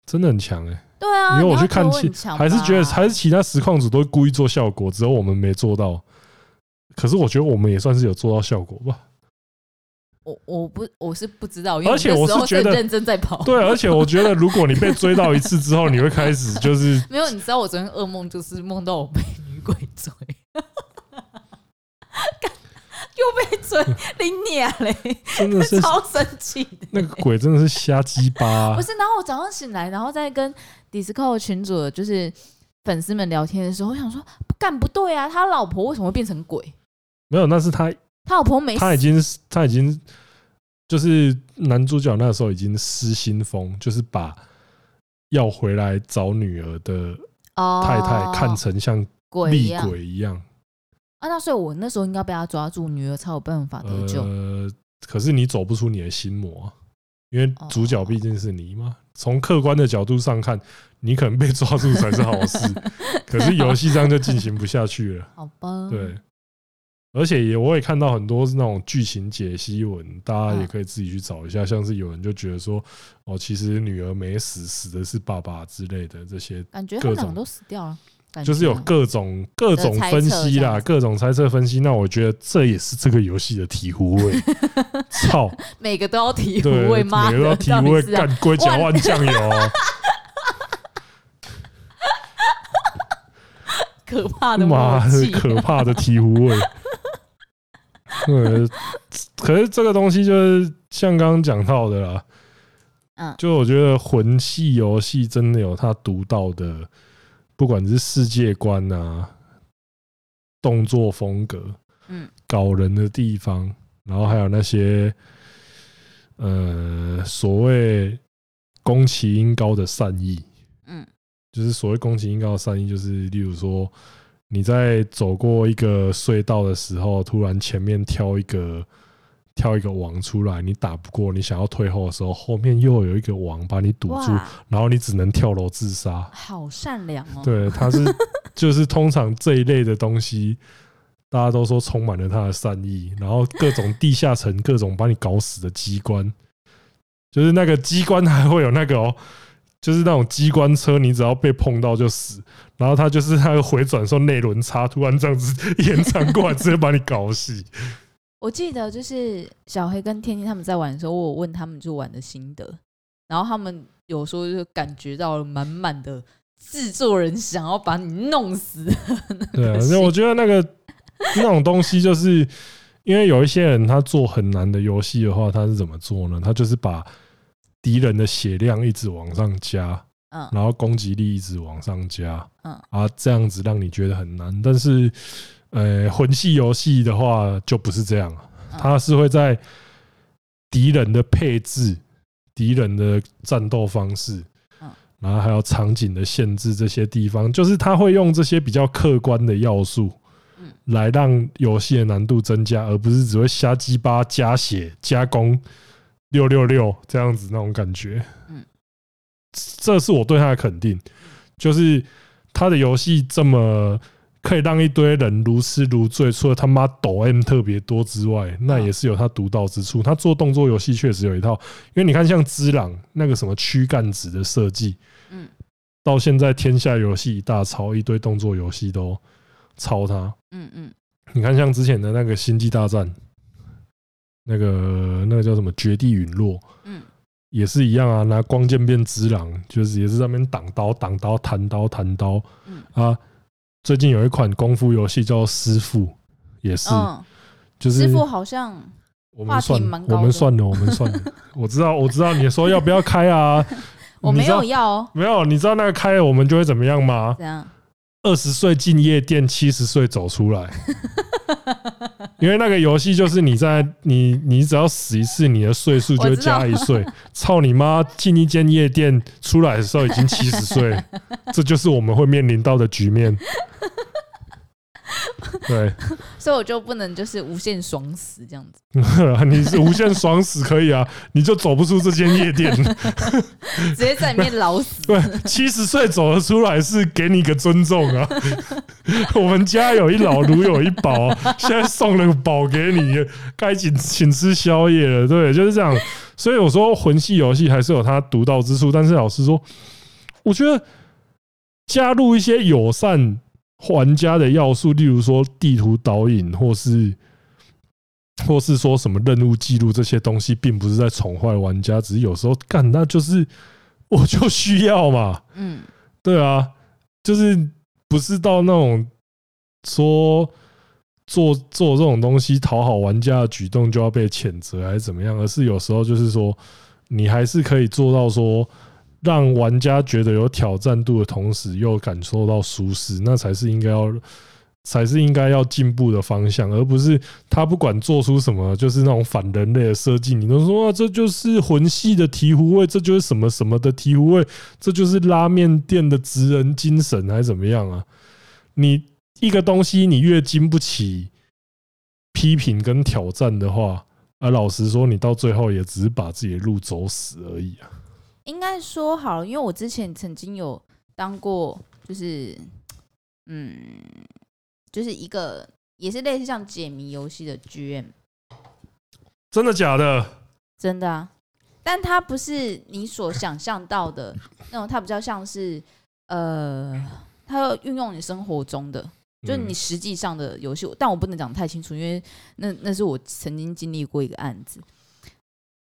真的很强哎、欸。对啊，因为我去看其还是觉得还是其他实况组都故意做效果，只有我们没做到。可是我觉得我们也算是有做到效果吧。我我不我是不知道，而且我是觉得认真在跑。对，而且我觉得如果你被追到一次之后，你会开始就是 没有。你知道我昨天噩梦就是梦到我被女鬼追，又被追，你娘嘞！真的是超生气的。那个鬼真的是瞎鸡巴。不是，然后我早上醒来，然后再跟 Discord 群主就是粉丝们聊天的时候，我想说，干不对啊，他老婆为什么会变成鬼？没有，那是他，他老婆没死，他已经，他已经，就是男主角那时候已经失心疯，就是把要回来找女儿的太太看成像厉鬼一样。啊，那所以我那时候应该被他抓住，女儿才有办法得救。呃，可是你走不出你的心魔，因为主角毕竟是你嘛。从客观的角度上看，你可能被抓住才是好事，可是游戏上就进行不下去了。好吧，对。而且也我也看到很多是那种剧情解析文，大家也可以自己去找一下。像是有人就觉得说，哦，其实女儿没死，死的是爸爸之类的这些，感觉他们两个都死掉了。就是有各种各种分析啦，各种猜测分析。那我觉得这也是这个游戏的醍醐味。操，每个都要醍醐味吗？每个都要醍醐味，干龟甲万酱油。可怕的妈的，可怕的醍醐味。对，可是这个东西就是像刚刚讲到的啦，嗯，就我觉得魂系游戏真的有它独到的，不管是世界观啊、动作风格，嗯，搞人的地方，然后还有那些呃所谓宫崎英高的善意，嗯，就是所谓宫崎英高的善意，就是例如说你在走过一个隧道的时候，突然前面挑一个。挑一个网出来，你打不过，你想要退后的时候，后面又有一个网把你堵住，然后你只能跳楼自杀。好善良哦！对，他是 就是通常这一类的东西，大家都说充满了他的善意，然后各种地下城、各种把你搞死的机关，就是那个机关还会有那个哦，就是那种机关车，你只要被碰到就死，然后他就是他回转的时候内轮差，突然这样子延长过来，直接把你搞死。我记得就是小黑跟天天他们在玩的时候，我有问他们就玩的心得，然后他们有时候就感觉到了满满的制作人想要把你弄死。对啊，那我觉得那个那种东西，就是因为有一些人他做很难的游戏的话，他是怎么做呢？他就是把敌人的血量一直往上加，嗯，然后攻击力一直往上加，嗯，啊，这样子让你觉得很难，但是。呃，魂系游戏的话就不是这样，它是会在敌人的配置、敌人的战斗方式，然后还有场景的限制这些地方，就是它会用这些比较客观的要素，来让游戏的难度增加，而不是只会瞎鸡巴加血加攻六六六这样子那种感觉。嗯，这是我对他的肯定，就是他的游戏这么。可以让一堆人如痴如醉，除了他妈抖 M 特别多之外，那也是有他独到之处。他做动作游戏确实有一套，因为你看像《只狼》那个什么躯干子的设计，嗯，到现在天下游戏一大抄，一堆动作游戏都抄他，嗯嗯。你看像之前的那个《星际大战》，那个那个叫什么《绝地陨落》，嗯，也是一样啊，拿光剑变之狼，就是也是在那边挡刀、挡刀、弹刀、弹刀，嗯啊。最近有一款功夫游戏叫《师父》，也是，就是师父好像我们算，我们算了，我们算了。我知道，我知道，你说要不要开啊？我没有要哦，没有。你知道那个开了，我们就会怎么样吗？这样？二十岁进夜店，七十岁走出来。因为那个游戏就是你在你你只要死一次，你的岁数就会加一岁。操你妈！进一间夜店出来的时候已经七十岁，这就是我们会面临到的局面。对，所以我就不能就是无限爽死这样子。你是无限爽死可以啊，你就走不出这间夜店，直接在里面老死。对，七十岁走了出来是给你个尊重啊。我们家有一老如有一宝，现在送了个宝给你，该请请吃宵夜了。对，就是这样。所以我说魂系游戏还是有它独到之处，但是老实说，我觉得加入一些友善。玩家的要素，例如说地图导引，或是或是说什么任务记录这些东西，并不是在宠坏玩家，只是有时候干，那就是 我就需要嘛。嗯，对啊，就是不是到那种说做做这种东西讨好玩家的举动就要被谴责还是怎么样，而是有时候就是说你还是可以做到说。让玩家觉得有挑战度的同时，又感受到舒适，那才是应该要，才是应该要进步的方向，而不是他不管做出什么，就是那种反人类的设计，你都说啊，这就是魂系的醍醐味，这就是什么什么的醍醐味，这就是拉面店的职人精神，还是怎么样啊？你一个东西，你越经不起批评跟挑战的话，而老实说，你到最后也只是把自己的路走死而已啊。应该说好了，因为我之前曾经有当过，就是，嗯，就是一个也是类似像解谜游戏的 GM。真的假的？真的啊，但它不是你所想象到的那种，它比较像是，呃，它要运用你生活中的，就是你实际上的游戏，但我不能讲太清楚，因为那那是我曾经经历过一个案子。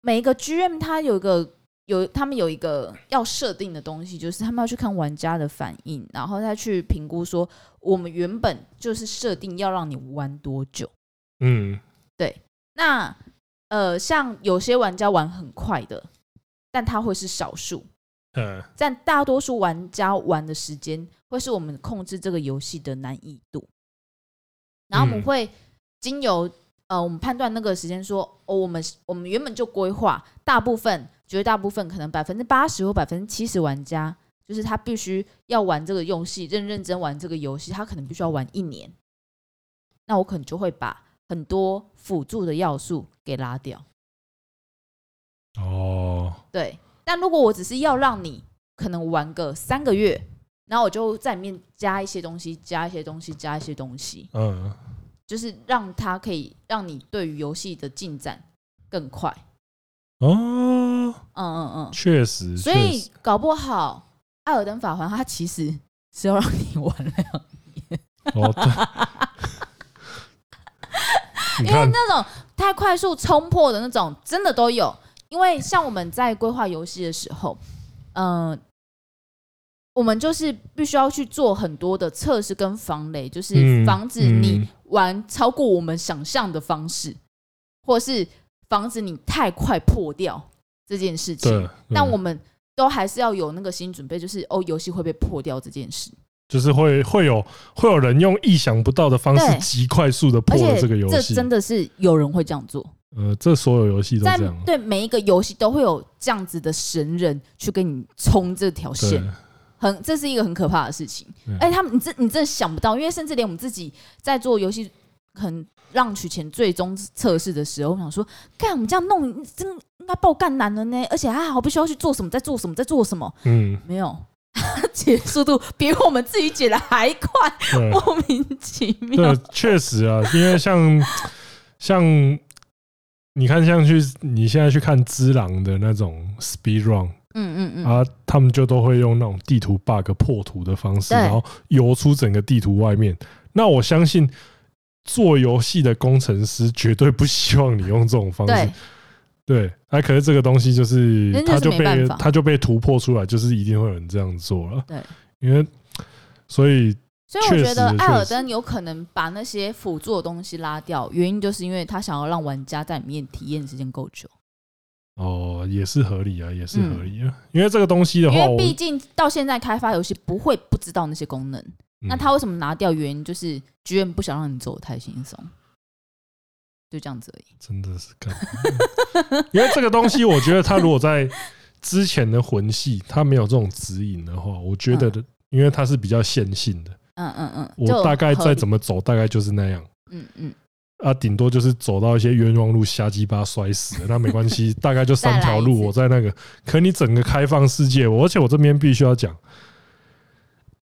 每一个 GM 它有一个。有他们有一个要设定的东西，就是他们要去看玩家的反应，然后再去评估说，我们原本就是设定要让你玩多久。嗯，对。那呃，像有些玩家玩很快的，但他会是少数。嗯，但大多数玩家玩的时间会是我们控制这个游戏的难易度。然后我们会经由呃，我们判断那个时间说，哦，我们我们原本就规划，大部分绝大部分可能百分之八十或百分之七十玩家，就是他必须要玩这个游戏，认认真玩这个游戏，他可能必须要玩一年。那我可能就会把很多辅助的要素给拉掉。哦，对。但如果我只是要让你可能玩个三个月，然后我就在里面加一些东西，加一些东西，加一些东西，嗯。就是让它可以让你对于游戏的进展更快哦，嗯嗯嗯，确实，所以搞不好《艾尔登法环》它其实是要让你玩两年哦，对，因为那种太快速冲破的那种真的都有，因为像我们在规划游戏的时候，嗯、呃。我们就是必须要去做很多的测试跟防雷，就是防止你玩超过我们想象的方式，嗯嗯、或是防止你太快破掉这件事情。但我们都还是要有那个心理准备，就是哦，游戏会被破掉这件事，就是会会有会有人用意想不到的方式极快速的破了这个游戏。这真的是有人会这样做。呃，这所有游戏都这样。对，每一个游戏都会有这样子的神人去跟你冲这条线。很，这是一个很可怕的事情。哎，他们，你这你真的想不到，因为甚至连我们自己在做游戏很让取前最终测试的时候，我想说，干我们这样弄，真应该爆干难了呢。而且还好，不需要去做什么，在做什么，在做什么。嗯，没有，解速度比我们自己解的还快，莫名其妙。对，确实啊，因为像 像你看，像去你现在去看《只狼》的那种 speed run。嗯嗯嗯，啊，他们就都会用那种地图 bug 破图的方式，然后游出整个地图外面。那我相信做游戏的工程师绝对不希望你用这种方式。对，哎，可是这个东西就是，他就被他就被突破出来，就是一定会有人这样做了。对，因为所以所以我觉得艾尔登有可能把那些辅助的东西拉掉，原因就是因为他想要让玩家在里面体验时间够久。哦，也是合理啊，也是合理啊。嗯、因为这个东西的话，因为毕竟到现在开发游戏不会不知道那些功能。嗯、那他为什么拿掉？原因就是居然不想让你走得太轻松，就这样子而已。真的是干，因为这个东西，我觉得他如果在之前的魂系，他没有这种指引的话，我觉得的，因为它是比较线性的。嗯嗯嗯，我大概再怎么走，大概就是那样。嗯嗯。啊，顶多就是走到一些冤枉路，瞎鸡巴摔死了，那没关系，大概就 三条路。我在那个，可你整个开放世界，而且我这边必须要讲，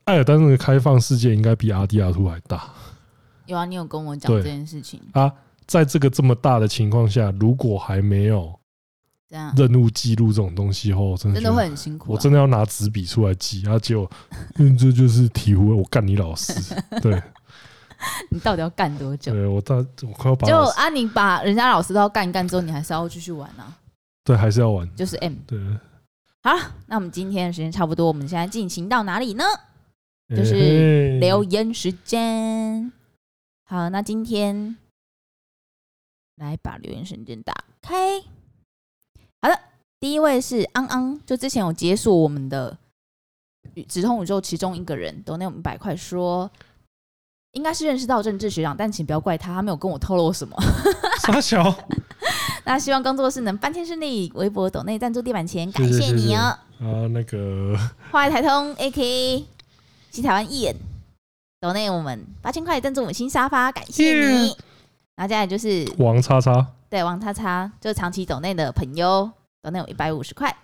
艾尔登那个开放世界应该比阿迪亚图还大。有啊，你有跟我讲这件事情啊。在这个这么大的情况下，如果还没有任务记录这种东西后，真的真的会很辛苦。我真的要拿纸笔出来记，啊，就 嗯，这就是体会，我干你老师，对。你到底要干多久？对我到我快要把就啊，你把人家老师都要干一干之后，你还是要继续玩啊？对，还是要玩。就是 M 对。好，那我们今天的时间差不多，我们现在进行到哪里呢？就是留言时间。好，那今天来把留言时间打开。好的，第一位是昂昂，就之前有解锁我们的直通宇宙其中一个人，都那五百块说。应该是认识到政治学长，但请不要怪他，他没有跟我透露什么。傻小。那希望工作室能半天顺利。微博抖内赞助地板钱，感谢你哦。啊，那个华海台通 AK 西台湾艺人抖内我们八千块赞助我们新沙发，感谢你。然后接下来就是王叉叉，对，王叉叉就是长期抖内的朋友，抖内有一百五十块。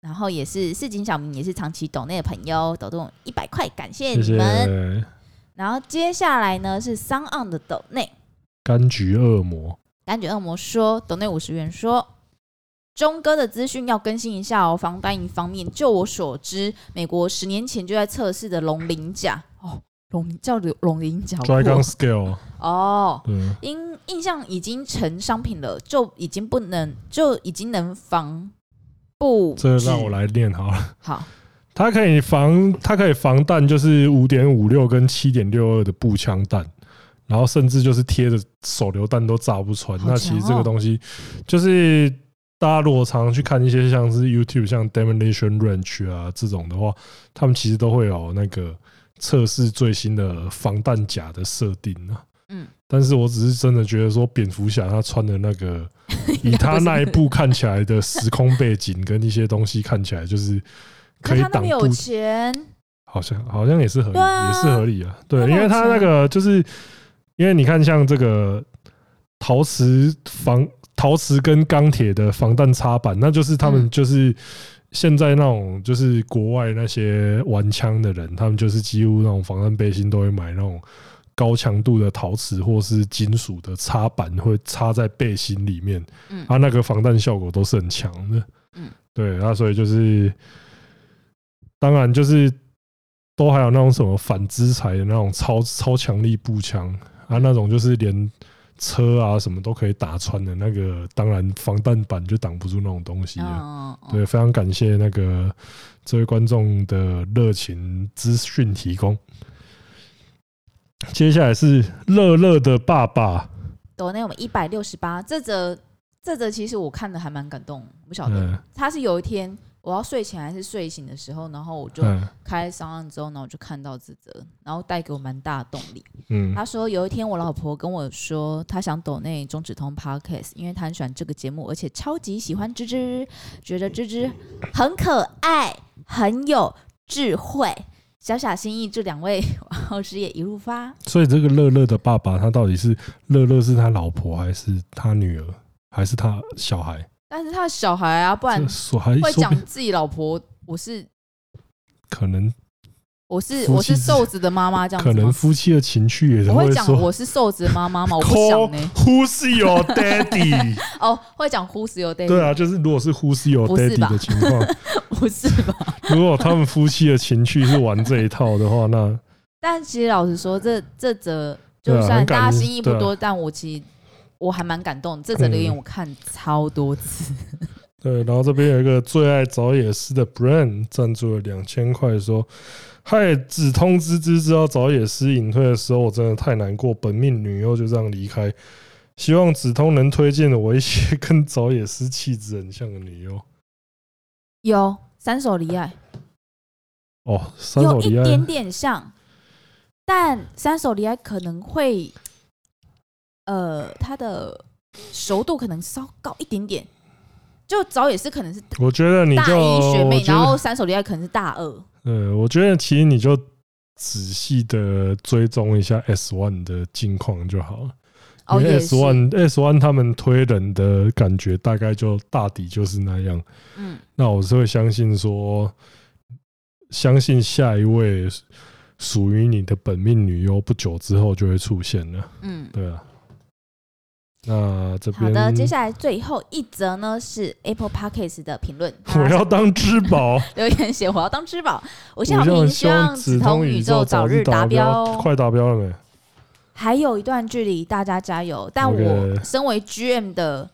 然后也是市井小民，也是长期抖内的朋友，抖动一百块，感谢你们。谢谢然后接下来呢是 SoundOn 的抖内，柑橘恶魔，柑橘恶魔说抖内五十元说，钟哥的资讯要更新一下哦。防弹衣方面，就我所知，美国十年前就在测试的龙鳞甲哦，龙叫龙龙鳞甲，Dragon Scale 哦，嗯，因印象已经成商品了，就已经不能就已经能防不？这让我来念好了，好。它可以防，它可以防弹，就是五点五六跟七点六二的步枪弹，然后甚至就是贴着手榴弹都炸不穿。那其实这个东西，就是大家如果常常去看一些像是 YouTube 像 Demolition Range 啊这种的话，他们其实都会有那个测试最新的防弹甲的设定啊。嗯，但是我只是真的觉得说，蝙蝠侠他穿的那个，以他那一部看起来的时空背景跟一些东西看起来，就是可以挡。他有钱，好像好像也是合理，也是合理啊。对，因为他那个就是，因为你看像这个陶瓷防陶瓷跟钢铁的防弹插板，那就是他们就是现在那种就是国外那些玩枪的人，他们就是几乎那种防弹背心都会买那种。高强度的陶瓷或是金属的插板会插在背心里面，嗯，它那个防弹效果都是很强的，嗯，对，那所以就是，当然就是都还有那种什么反资材的那种超超强力步枪啊，那种就是连车啊什么都可以打穿的那个，当然防弹板就挡不住那种东西了。对，非常感谢那个这位观众的热情资讯提供。接下来是乐乐的爸爸，抖内我们一百六十八。这则这则其实我看的还蛮感动，不晓得他是有一天我要睡前还是睡醒的时候，然后我就开商案之后呢，我就看到这则，然后带给我蛮大的动力。嗯，他说有一天我老婆跟我说，她想抖那中止通 Podcast，因为她很喜欢这个节目，而且超级喜欢芝芝，觉得芝芝很可爱，很有智慧。小小心意，祝两位往后事业一路发。所以这个乐乐的爸爸，他到底是乐乐是他老婆，还是他女儿，还是他小孩？但是他的小孩啊，不然会讲自己老婆。我是可能。我是我是瘦子的妈妈，这样子可能夫妻的情趣也是会讲我是瘦子的妈妈吗？我不想呢。Who's your daddy？哦，会讲 Who's your daddy？对啊，就是如果是 Who's your daddy 的情况，不是吧？如果他们夫妻的情趣是玩这一套的话，那但其实老实说，这这则就算大家心意不多，但我其实我还蛮感动。这则留言我看超多次。对，然后这边有一个最爱找野师的 Brand 赞助了两千块，说。嗨，只通知知知道找野师隐退的时候，我真的太难过。本命女优就这样离开，希望子通能推荐我一些跟找野师气质很像的女优。有三手离爱哦，三手梨爱有一点点像，但三手离爱可能会，呃，他的熟度可能稍高一点点。就早也是可能是，我觉得你就大一学妹，然后三手恋爱可能是大二。呃，我觉得其实你就仔细的追踪一下 S One 的近况就好了。因为 S One S One 他们推人的感觉大概就大抵就是那样。嗯，那我是会相信说，相信下一位属于你的本命女优不久之后就会出现了。嗯，对啊。那这边好的，接下来最后一则呢是 Apple Podcast 的评论。我要当之宝，留言写我要当之宝。我希望希望紫瞳宇宙早日达标，快达标了没？还有一段距离，大家加油！但我身为 GM 的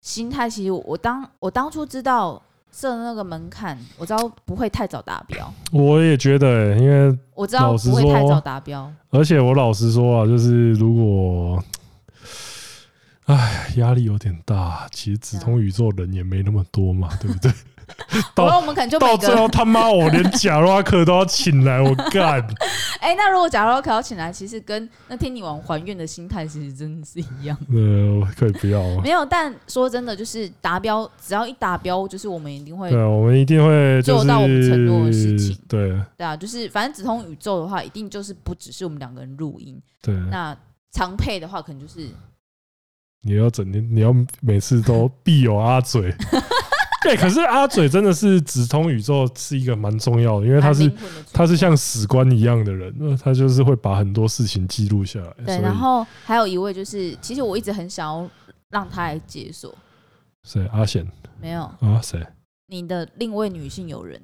心态，其实我当我当初知道设那个门槛，我知道不会太早达标。我也觉得，因为我知道不会太早达标，而且我老实说啊，就是如果。唉，压力有点大。其实紫通宇宙人也没那么多嘛，对不对？到我们可能就到最后他妈我连贾洛克都要请来，我干！哎、欸，那如果贾洛克要请来，其实跟那天你玩还愿的心态其实真的是一样。呃，可以不要。没有，但说真的，就是达标，只要一达标，就是我们一定会。对，我们一定会做到我们承诺的事情。对，对啊，就是反正紫通宇宙的话，一定就是不只是我们两个人录音。对，那常配的话，可能就是。你要整天，你要每次都必有阿嘴。对，可是阿嘴真的是直通宇宙是一个蛮重要的，因为他是他是像史官一样的人，他就是会把很多事情记录下来。对，然后还有一位就是，其实我一直很想要让他来解锁。谁？阿贤？没有啊？谁？你的另一位女性友人？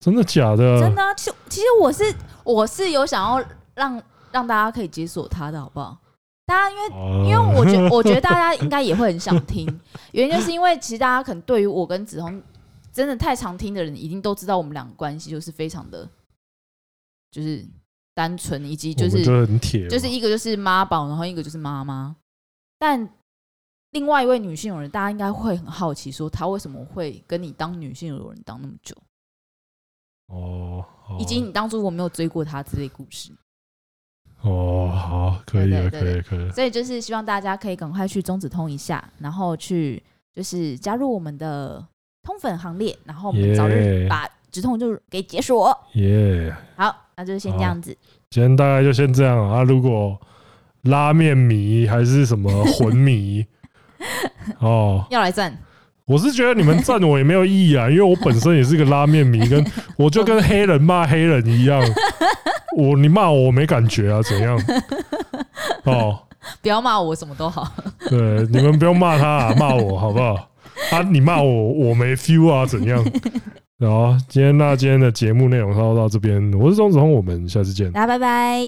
真的假的？真的。其其实我是我是有想要让让大家可以解锁他的，好不好？大家因为因为我觉 我觉得大家应该也会很想听，原因就是因为其实大家可能对于我跟子彤真的太常听的人，一定都知道我们两个关系就是非常的，就是单纯，以及就是就是一个就是妈宝，然后一个就是妈妈。但另外一位女性友人，大家应该会很好奇，说她为什么会跟你当女性友人当那么久？哦，以及你当初我没有追过她之类故事。哦，好，可以了，可以，可以。所以就是希望大家可以赶快去中子通一下，然后去就是加入我们的通粉行列，然后我们早日把止痛就给解锁。耶，好，那就先这样子。今天大概就先这样啊。如果拉面迷还是什么魂迷 哦，要来赞。我是觉得你们赞我也没有意义啊，因为我本身也是个拉面迷，跟 我就跟黑人骂黑人一样，我你骂我我没感觉啊，怎样？哦，不要骂我，什么都好。对，你们不用骂他啊，骂我好不好？啊，你骂我我没 feel 啊，怎样？好，今天那今天的节目内容就到这边，我是钟子通，我们下次见，大家拜拜。